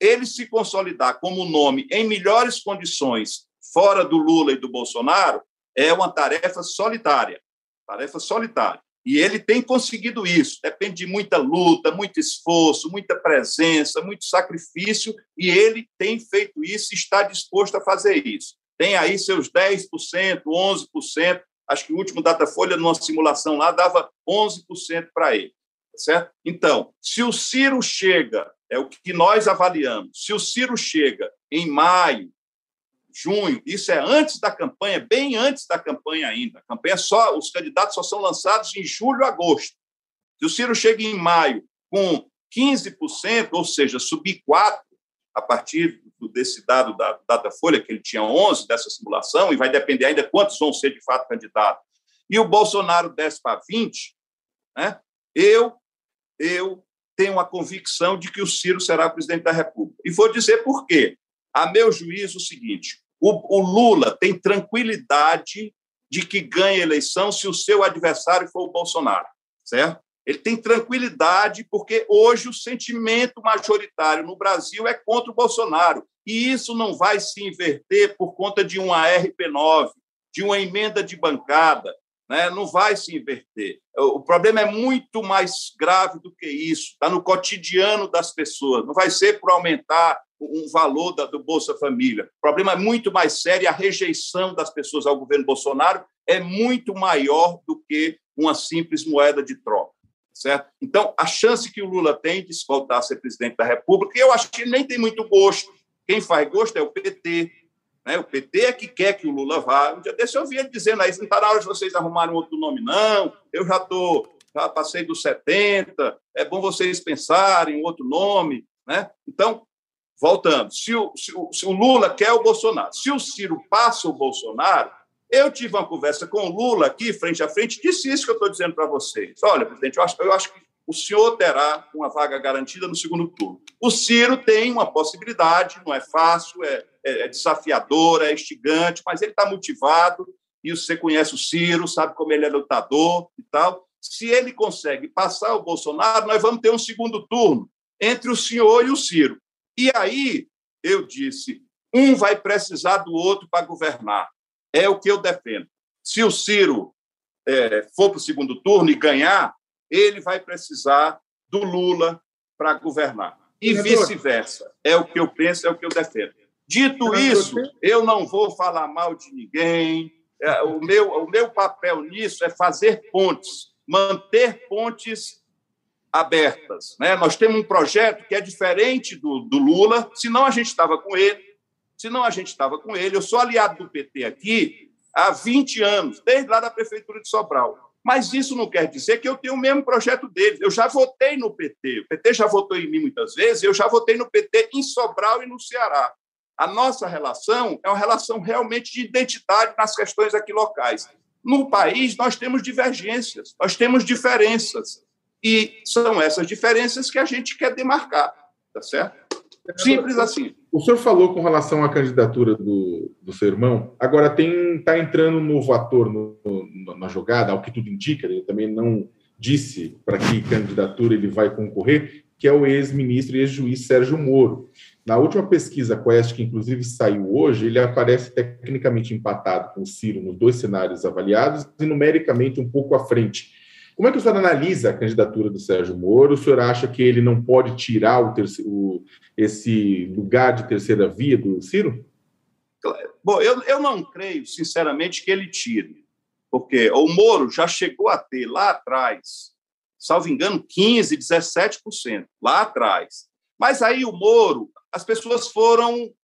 ele se consolidar como nome em melhores condições fora do Lula e do Bolsonaro é uma tarefa solitária, tarefa solitária. E ele tem conseguido isso. Depende de muita luta, muito esforço, muita presença, muito sacrifício, e ele tem feito isso está disposto a fazer isso. Tem aí seus 10%, 11%. Acho que o último Datafolha, numa simulação lá, dava 11% para ele. Tá certo? Então, se o Ciro chega, é o que nós avaliamos, se o Ciro chega em maio, junho, isso é antes da campanha, bem antes da campanha ainda. A campanha só, os candidatos só são lançados em julho, agosto. Se o Ciro chega em maio com 15%, ou seja, subir 4 a partir desse dado da Datafolha, que ele tinha 11 dessa simulação, e vai depender ainda quantos vão ser de fato candidatos, e o Bolsonaro desce para 20, né? eu, eu tenho a convicção de que o Ciro será presidente da República. E vou dizer por quê. A meu juízo, o seguinte: o, o Lula tem tranquilidade de que ganha a eleição se o seu adversário for o Bolsonaro, certo? Ele tem tranquilidade porque hoje o sentimento majoritário no Brasil é contra o Bolsonaro. E isso não vai se inverter por conta de uma RP9, de uma emenda de bancada, né? não vai se inverter. O problema é muito mais grave do que isso, está no cotidiano das pessoas, não vai ser por aumentar um valor da, do Bolsa Família. O problema é muito mais sério a rejeição das pessoas ao governo Bolsonaro é muito maior do que uma simples moeda de troca. Certo? Então, a chance que o Lula tem de voltar a ser presidente da República, eu acho que ele nem tem muito gosto. Quem faz gosto é o PT. Né? O PT é que quer que o Lula vá. Um dia desse eu vi ele dizendo aí, não está na hora de vocês arrumarem outro nome, não. Eu já estou, já passei dos 70, é bom vocês pensarem em outro nome. Né? Então, voltando, se o, se, o, se o Lula quer o Bolsonaro, se o Ciro passa o Bolsonaro, eu tive uma conversa com o Lula aqui, frente a frente, disse isso que eu estou dizendo para vocês. Olha, presidente, eu acho, eu acho que o senhor terá uma vaga garantida no segundo turno. O Ciro tem uma possibilidade, não é fácil, é, é, é desafiador, é instigante, mas ele está motivado, e você conhece o Ciro, sabe como ele é lutador e tal. Se ele consegue passar o Bolsonaro, nós vamos ter um segundo turno entre o senhor e o Ciro. E aí, eu disse, um vai precisar do outro para governar. É o que eu defendo. Se o Ciro é, for para o segundo turno e ganhar, ele vai precisar do Lula para governar. E vice-versa. É o que eu penso, é o que eu defendo. Dito isso, eu não vou falar mal de ninguém. É, o meu, o meu papel nisso é fazer pontes, manter pontes abertas. Né? Nós temos um projeto que é diferente do, do Lula, senão a gente estava com ele, senão a gente estava com ele. Eu sou aliado do PT aqui há 20 anos, desde lá da Prefeitura de Sobral. Mas isso não quer dizer que eu tenho o mesmo projeto deles. Eu já votei no PT, o PT já votou em mim muitas vezes, eu já votei no PT em Sobral e no Ceará. A nossa relação é uma relação realmente de identidade nas questões aqui locais. No país, nós temos divergências, nós temos diferenças. E são essas diferenças que a gente quer demarcar, tá certo? Simples assim. O senhor falou com relação à candidatura do, do seu irmão. Agora tem está entrando um novo ator no, no, na jogada, ao que tudo indica. Ele também não disse para que candidatura ele vai concorrer, que é o ex-ministro e ex-juiz Sérgio Moro. Na última pesquisa Quest, que inclusive saiu hoje, ele aparece tecnicamente empatado com o Ciro nos dois cenários avaliados e numericamente um pouco à frente Como é que o senhor analisa a candidatura do Sérgio Moro? O senhor acha que ele não pode tirar o, terceiro, o esse lugar de terceira via do Ciro? Bom, eu, eu não creio, sinceramente, que ele tire, porque o Moro já chegou a ter lá atrás, salvo engano, 15%, 17%, lá atrás. Mas aí o Moro, as pessoas foram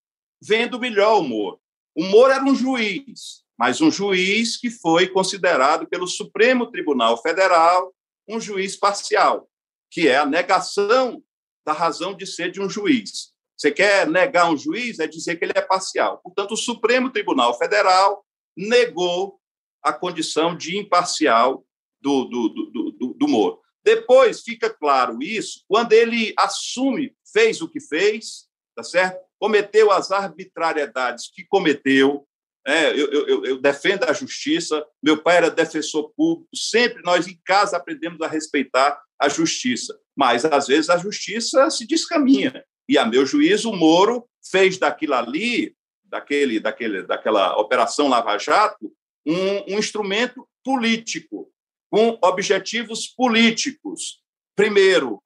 vendo melhor o Moro. O Moro era um juiz, mas um juiz que foi considerado pelo Supremo Tribunal Federal um juiz parcial, que é a negação da razão de ser de um juiz. Você quer negar um juiz, é dizer que ele é parcial. Portanto, o Supremo Tribunal Federal negou a condição de imparcial do, do, do, do, do Moro. Depois fica claro isso quando ele assume, fez o que fez, tá certo? Cometeu as arbitrariedades que cometeu, é, eu, eu, eu, defendo a justiça. Meu pai era defensor público. Sempre nós em casa aprendemos a respeitar a justiça. Mas às vezes a justiça se descaminha. E a meu juízo, o Moro fez daquilo ali, daquele, daquele, daquela operação Lava Jato, um, um instrumento político, com objetivos políticos. Primeiro,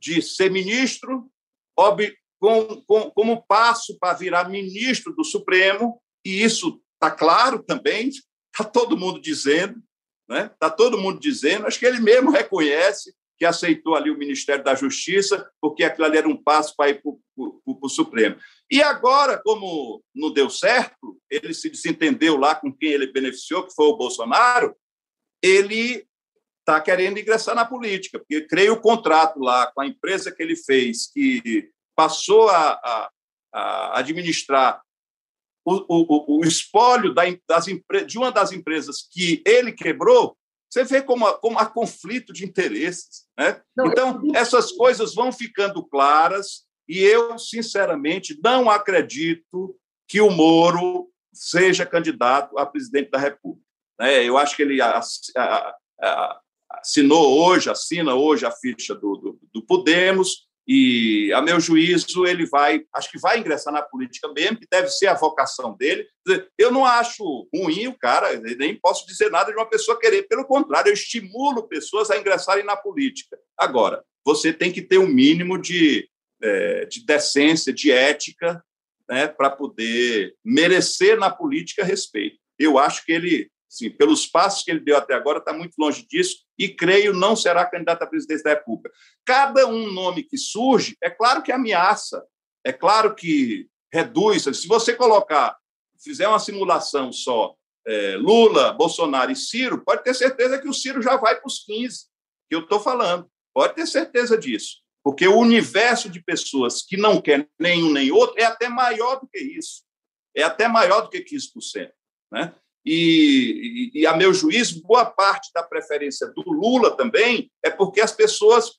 de ser ministro, ob, com, com, como passo para virar ministro do Supremo, e isso está claro também, está todo mundo dizendo, né? Está todo mundo dizendo, acho que ele mesmo reconhece que aceitou ali o Ministério da Justiça, porque aquilo ali era um passo para ir para o Supremo. E agora, como não deu certo, ele se desentendeu lá com quem ele beneficiou, que foi o Bolsonaro, ele está querendo ingressar na política, porque creio o contrato lá com a empresa que ele fez, que passou a, a, a administrar o, o, o espólio da, das, de uma das empresas que ele quebrou, você vê como, como há conflito de interesses. Né? Não, então, eu... essas coisas vão ficando claras e eu, sinceramente, não acredito que o Moro seja candidato a presidente da República. Né? Eu acho que ele assinou hoje, assina hoje a ficha do, do, do Podemos, e, a meu juízo, ele vai, acho que vai ingressar na política mesmo, que deve ser a vocação dele. Eu não acho ruim o cara, nem posso dizer nada de uma pessoa querer, pelo contrário, eu estimulo pessoas a ingressarem na política. Agora, você tem que ter um mínimo de, é, de decência, de ética, né, para poder merecer na política respeito. Eu acho que ele Sim, pelos passos que ele deu até agora, está muito longe disso e creio não será candidato à presidência da República. Cada um nome que surge, é claro que ameaça, é claro que reduz. Se você colocar, fizer uma simulação só, é, Lula, Bolsonaro e Ciro, pode ter certeza que o Ciro já vai para os 15, que eu estou falando. Pode ter certeza disso. Porque o universo de pessoas que não quer nenhum nem outro é até maior do que isso. É até maior do que 15%. Né? E, e, a meu juízo, boa parte da preferência do Lula também é porque as pessoas,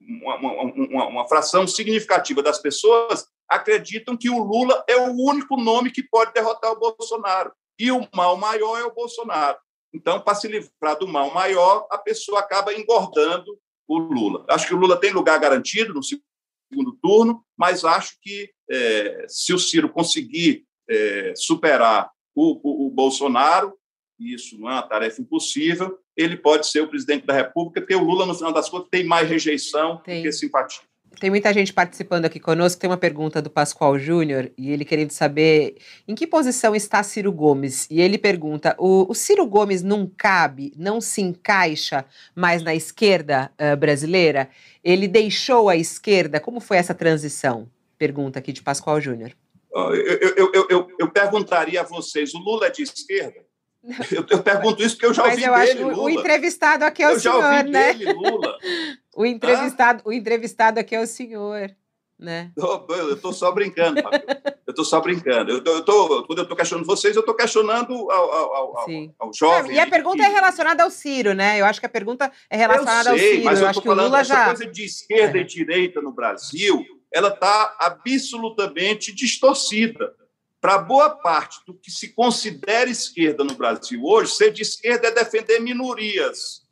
uma, uma, uma, fração significativa das pessoas, acreditam que o Lula é o único nome que pode derrotar o Bolsonaro. E o mal maior é o Bolsonaro. Então, para se livrar do mal maior, a pessoa acaba engordando o Lula. Acho que o Lula tem lugar garantido no segundo turno, mas acho que é, se o Ciro conseguir é, superar o, o, o Bolsonaro, isso não é uma tarefa impossível, ele pode ser o presidente da República, porque o Lula, no final das contas, tem mais rejeição tem. do que simpatia. Tem muita gente participando aqui conosco. Tem uma pergunta do Pascoal Júnior e ele querendo saber em que posição está Ciro Gomes. E ele pergunta: o, o Ciro Gomes não cabe, não se encaixa mais na esquerda uh, brasileira? Ele deixou a esquerda? Como foi essa transição? Pergunta aqui de Pascoal Júnior. Eu, eu, eu, eu, perguntaria a vocês: o Lula é de esquerda? [LAUGHS] Eu, eu, pergunto isso porque eu já ouvi eu dele, acho, Lula. O entrevistado aqui é o eu senhor, já ouvi né? Dele, Lula. [LAUGHS] o, entrevistado, o entrevistado aqui é o senhor, né? Eu estou só brincando, Fábio. Eu estou só brincando. Eu tô, eu tô, quando eu estou questionando vocês, eu estou questionando ao, ao, ao, ao jovem. e a pergunta é relacionada ao Ciro, né? Eu acho que a pergunta é relacionada sei, ao Ciro. Mas eu, eu acho que o Lula já... coisa de esquerda é. e direita no Brasil, ela está absolutamente distorcida para boa parte do que se considera esquerda no Brasil hoje, ser de esquerda é defender minorias,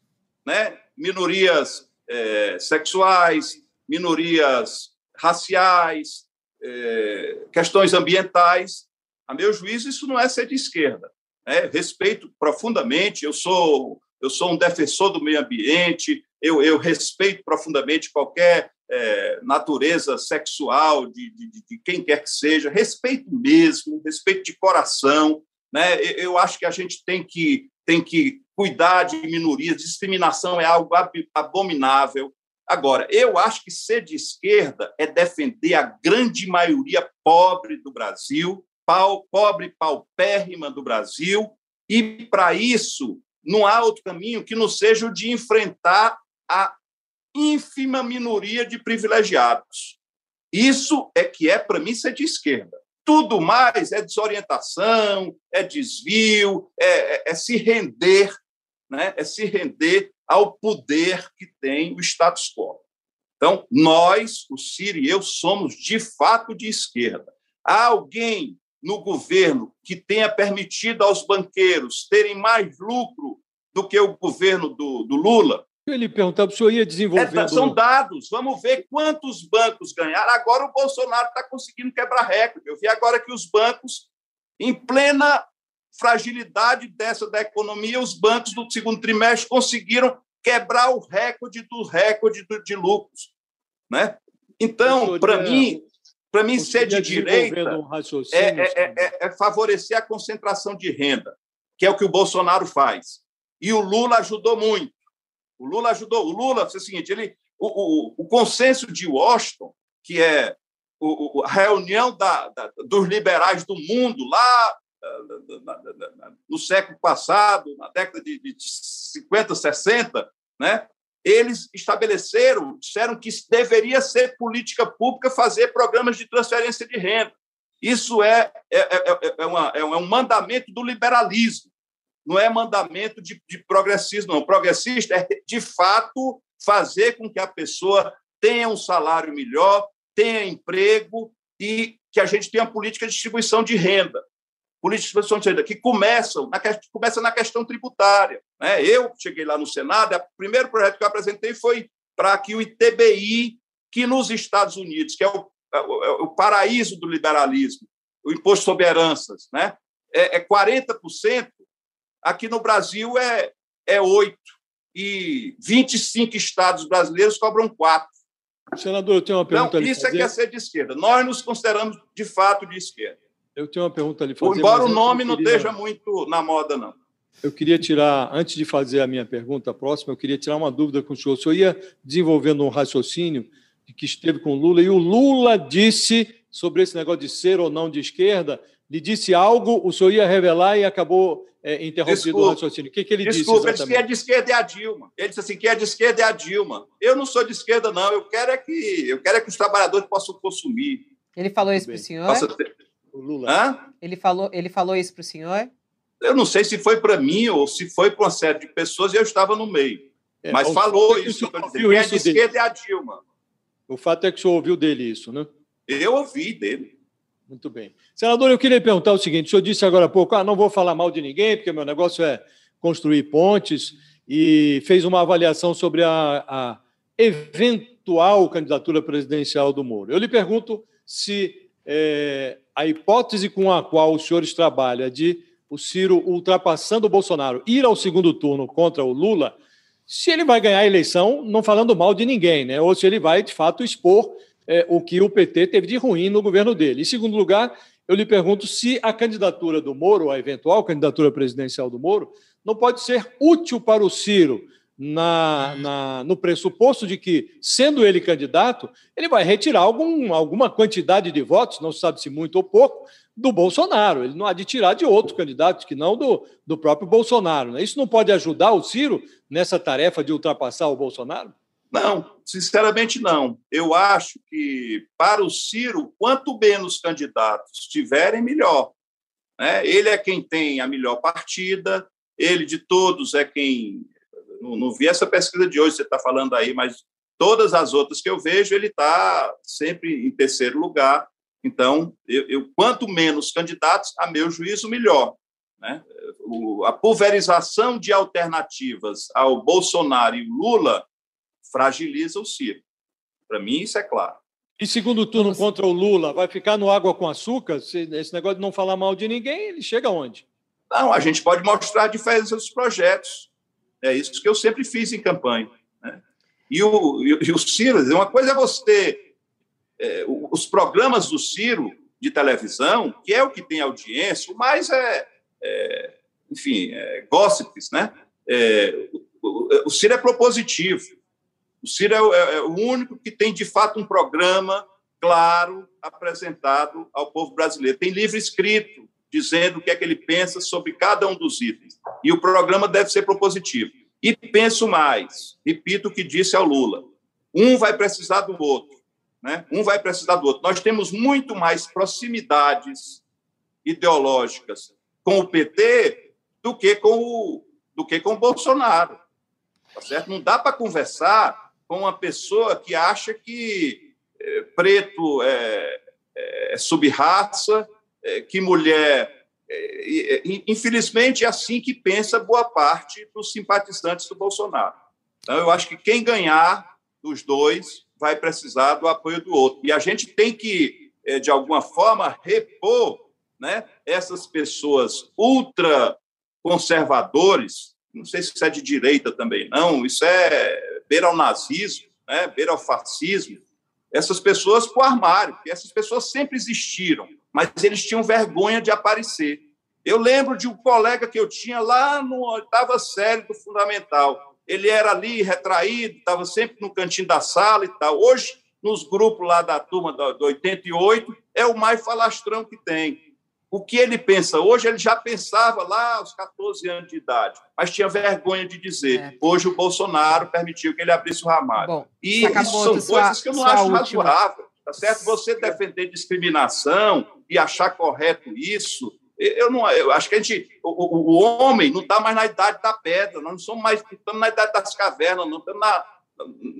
né? minorias é, sexuais, minorias raciais, é, questões ambientais. A meu juízo, isso não é ser de esquerda. Né? Respeito profundamente, eu sou eu sou um defensor do meio ambiente, eu, eu respeito profundamente qualquer é, natureza sexual de, de, de, quem quer que seja, respeito mesmo, respeito de coração. Né? Eu acho que a gente tem que, tem que cuidar de minorias, discriminação é algo abominável. Agora, eu acho que ser de esquerda é defender a grande maioria pobre do Brasil, pobre paupérrima do Brasil, e para isso não há outro caminho que não seja o de enfrentar a ínfima minoria de privilegiados. Isso é que é, para mim, ser de esquerda. Tudo mais é desorientação, é desvio, é, é, é se render, né? é se render ao poder que tem o status quo. Então, nós, o Ciro e eu, somos de fato de esquerda. Há alguém no governo que tenha permitido aos banqueiros terem mais lucro do que o governo do, do Lula? Ele perguntava, o senhor ia desenvolvendo... É, são dados, vamos ver quantos bancos ganharam. Agora o Bolsonaro está conseguindo quebrar recorde. Eu vi agora que os bancos, em plena fragilidade dessa da economia, os bancos do segundo trimestre conseguiram quebrar o recorde do recorde de lucros. Né? Então, para mim, para mim ser de direita um é, é, é, é favorecer a concentração de renda, que é o que o Bolsonaro faz. E o Lula ajudou muito. O Lula ajudou. O Lula, é o seguinte, ele, o, o, o consenso de Washington, que é o, a reunião da, da, dos liberais do mundo lá no século passado, na década de, de 50, 60, né? eles estabeleceram, disseram que deveria ser política pública fazer programas de transferência de renda. Isso é, é, é, é, uma, é um mandamento do liberalismo não é mandamento de, de progressismo, não. Progressista é, de fato, fazer com que a pessoa tenha um salário melhor, tenha emprego e que a gente tenha política de distribuição de renda. Política de distribuição de renda, que começam na, começa na questão tributária. Né? Eu cheguei lá no Senado, o primeiro projeto que eu apresentei foi para que o ITBI, que nos Estados Unidos, que é o, é o, é o paraíso do liberalismo, o imposto sobre heranças, né? é, é 40%, Aqui no Brasil é, é 8. E 25 estados brasileiros cobram 4. Senador, eu tenho uma pergunta então, isso é que é ser de esquerda. Nós nos consideramos, de fato, de esquerda. Eu tenho uma pergunta ali fazer. Embora o nome não esteja muito na moda, não. Eu queria tirar, antes de fazer a minha pergunta próxima, eu queria tirar uma dúvida com o senhor. O senhor ia desenvolvendo um raciocínio que esteve com o Lula, e o Lula disse sobre esse negócio de ser ou não de esquerda, lhe disse algo, o senhor ia revelar e acabou é, interrompido desculpa, o raciocínio. O que, que ele desculpa, disse? Desculpa, ele disse que é de esquerda é a Dilma. Ele disse assim: que é de esquerda é a Dilma. Eu não sou de esquerda, não. Eu quero é que, eu quero é que os trabalhadores possam consumir. Ele falou isso para o senhor? O Lula. Hã? Ele falou, ele falou isso para o senhor? Eu não sei se foi para mim ou se foi para uma série de pessoas e eu estava no meio. É, Mas falou isso. Quem é de esquerda é a Dilma. O fato é que o senhor ouviu dele isso, né? Eu ouvi dele. Muito bem. Senador, eu queria perguntar o seguinte: o senhor disse agora há pouco, ah, não vou falar mal de ninguém, porque meu negócio é construir pontes, e fez uma avaliação sobre a, a eventual candidatura presidencial do Moro. Eu lhe pergunto se é, a hipótese com a qual os senhores trabalham de o Ciro ultrapassando o Bolsonaro ir ao segundo turno contra o Lula, se ele vai ganhar a eleição não falando mal de ninguém, né? ou se ele vai, de fato, expor é, o que o PT teve de ruim no governo dele. Em segundo lugar, eu lhe pergunto se a candidatura do Moro, a eventual candidatura presidencial do Moro, não pode ser útil para o Ciro na, na, no pressuposto de que, sendo ele candidato, ele vai retirar algum, alguma quantidade de votos, não sabe se muito ou pouco, do Bolsonaro. Ele não há de tirar de outro candidato que não do, do próprio Bolsonaro. Né? Isso não pode ajudar o Ciro nessa tarefa de ultrapassar o Bolsonaro? Não, sinceramente não. Eu acho que para o Ciro, quanto menos candidatos tiverem, melhor. Né? Ele é quem tem a melhor partida, ele de todos é quem. Não, não vi essa pesquisa de hoje, você está falando aí, mas todas as outras que eu vejo, ele está sempre em terceiro lugar. Então, eu, eu, quanto menos candidatos, a meu juízo, melhor. Né? O, a pulverização de alternativas ao Bolsonaro e Lula fragiliza o Ciro. Para mim, isso é claro. E segundo turno contra o Lula, vai ficar no água com açúcar? Esse negócio de não falar mal de ninguém, ele chega onde? Não, a gente pode mostrar a diferença dos projetos. É isso que eu sempre fiz em campanha. Né? E, o, e, o Ciro, uma coisa é você. É, os programas do Ciro de televisão, que é o que tem audiência, o mais é, é enfim, é, gossips, né? É, o, o, Ciro é propositivo. O Ciro é, é, é, o único que tem, de fato, um programa claro apresentado ao povo brasileiro. Tem livro escrito dizendo o que é que ele pensa sobre cada um dos itens. E o programa deve ser propositivo. E penso mais, repito o que disse ao Lula: um vai precisar do outro. Né? Um vai precisar do outro. Nós temos muito mais proximidades ideológicas com o PT do que com o, do que com o Bolsonaro. Tá certo? Não dá para conversar com uma pessoa que acha que é, preto é, é, é sub-raça, é, que mulher. É, infelizmente, é assim que pensa boa parte dos simpatizantes do Bolsonaro. Então, eu acho que quem ganhar dos dois vai precisar do apoio do outro. E a gente tem que, é, de alguma forma, repor né, essas pessoas ultra conservadores, não sei se isso é de direita também, não, isso é beira ao nazismo, né, beira ao fascismo, essas pessoas para o armário, porque essas pessoas sempre existiram, mas eles tinham vergonha de aparecer. Eu lembro de um colega que eu tinha lá no oitava série do Fundamental, ele era ali retraído, estava sempre no cantinho da sala e tal. Hoje, nos grupos lá da turma do, 88, é o mais falastrão que tem. O que ele pensa hoje, ele já pensava lá aos 14 anos de idade, mas tinha vergonha de dizer. É. Hoje o Bolsonaro permitiu que ele abrisse o ramalho. Bom, e isso são sua, coisas que eu não acho última. razoável. Tá certo? Você defender discriminação e achar correto isso, eu não, eu acho que a gente, o, o homem não está mais na idade da pedra, nós não somos mais, estamos na idade das cavernas, não estamos na,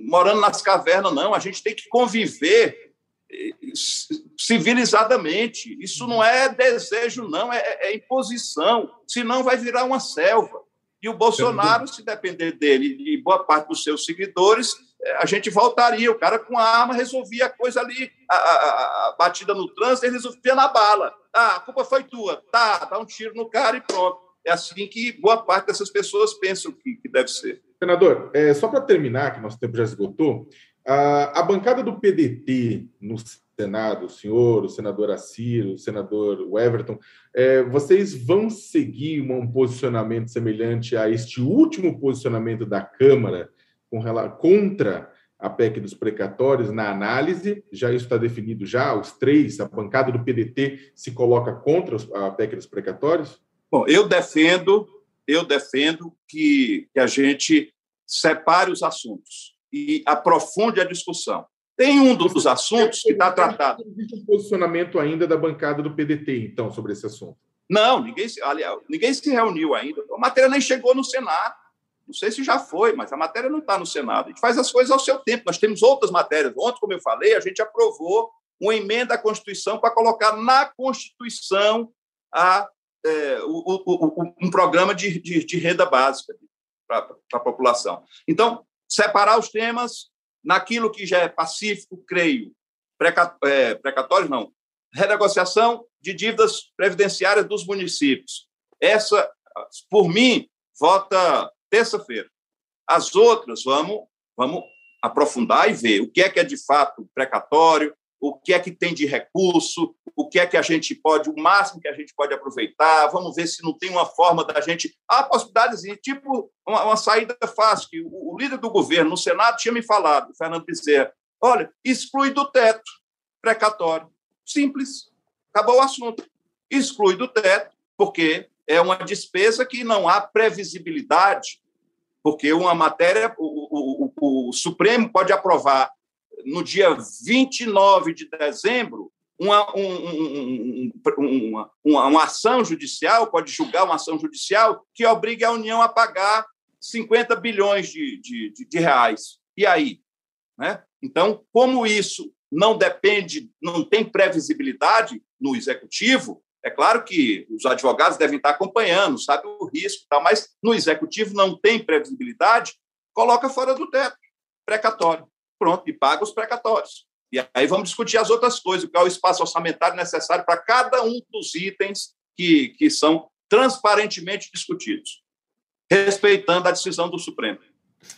morando nas cavernas, não. A gente tem que conviver civilizadamente. Isso não é desejo, não, é, é imposição. Senão vai virar uma selva. E o Bolsonaro, se depender dele e boa parte dos seus seguidores, a gente voltaria. O cara com a arma resolvia a coisa ali, a, a, a batida no trânsito, ele resolvia na bala. Ah, a culpa foi tua. Tá, dá um tiro no cara e pronto. É assim que boa parte dessas pessoas pensam que, que deve ser. Senador, é, só para terminar, que nosso tempo já esgotou, a, a bancada do PDT no Senado, o senhor, o senador Assir, o senador Everton, é, vocês vão seguir um posicionamento semelhante a este último posicionamento da Câmara com, contra a PEC dos precatórios na análise, já isso está definido já, os três, a bancada do PDT se coloca contra a PEC dos precatórios? Bom, eu defendo, eu defendo que, que a gente separe os assuntos e aprofunde a discussão. Tem um dos assuntos que está tratado. Existe um posicionamento ainda da bancada do PDT, então, sobre esse assunto? Não, ninguém se, aliás, ninguém se reuniu ainda. A matéria nem chegou no Senado. Não sei se já foi, mas a matéria não está no Senado. A gente faz as coisas ao seu tempo. Nós temos outras matérias. Ontem, como eu falei, a gente aprovou uma emenda à Constituição para colocar na Constituição a, é, o, o, o, um programa de, de, de renda básica para a população. Então, separar os temas naquilo que já é pacífico, creio, é, precatório não, renegociação de dívidas previdenciárias dos municípios. Essa, por mim, vota terça-feira. As outras, vamos, vamos aprofundar e ver o que é que é de fato precatório, o que é que tem de recurso, o que é que a gente pode, o máximo que a gente pode aproveitar, vamos ver se não tem uma forma da gente. Há possibilidades, tipo uma, uma saída fácil, que o, o, líder do governo no Senado tinha me falado, Fernando Bezerra, olha, exclui do teto precatório. Simples, acabou o assunto. Exclui do teto, porque é uma despesa que não há previsibilidade, porque uma matéria, o, o, o Supremo pode aprovar no dia 29 de dezembro uma, um, um, uma, uma, uma, ação judicial, pode julgar uma ação judicial que obrigue a União a pagar 50 bilhões de, de, de, de reais. E aí? Né? Então, como isso não depende, não tem previsibilidade no executivo, é claro que os advogados devem estar acompanhando, sabe o risco, mas no executivo não tem previsibilidade, coloca fora do teto, precatório. Pronto, e paga os precatórios. E aí vamos discutir as outras coisas, qual é o espaço orçamentário necessário para cada um dos itens que, que são transparentemente discutidos. respeitando a decisão do Supremo.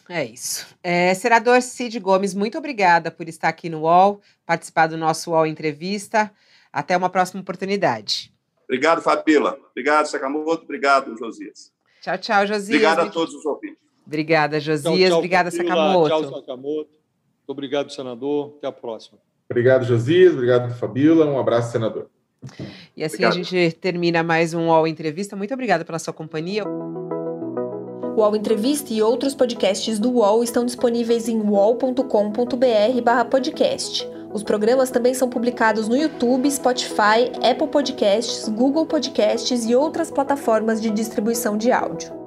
É isso. É, senador Cid Gomes, muito obrigada por estar aqui no UOL, participar do nosso UOL Entrevista. Até uma próxima oportunidade. Obrigado, Fabila. Obrigado, Sakamoto. Obrigado, Josias. Tchau, tchau, Josias. Obrigado a todos os ouvintes. Obrigada, Josias. Tchau, tchau, Obrigada, Fabila. Sakamoto. Tchau, Sakamoto. Obrigado, senador. Até a próxima. Obrigado, Josias. Obrigado, Fabila. Um abraço, senador. E assim Obrigado. a gente termina mais um UOL Entrevista. Muito obrigada pela sua companhia. O UOL Entrevista e outros podcasts do UOL estão disponíveis em uol.com.br/podcast. Os programas também são publicados no YouTube, Spotify, Apple Podcasts, Google Podcasts e outras plataformas de distribuição de áudio.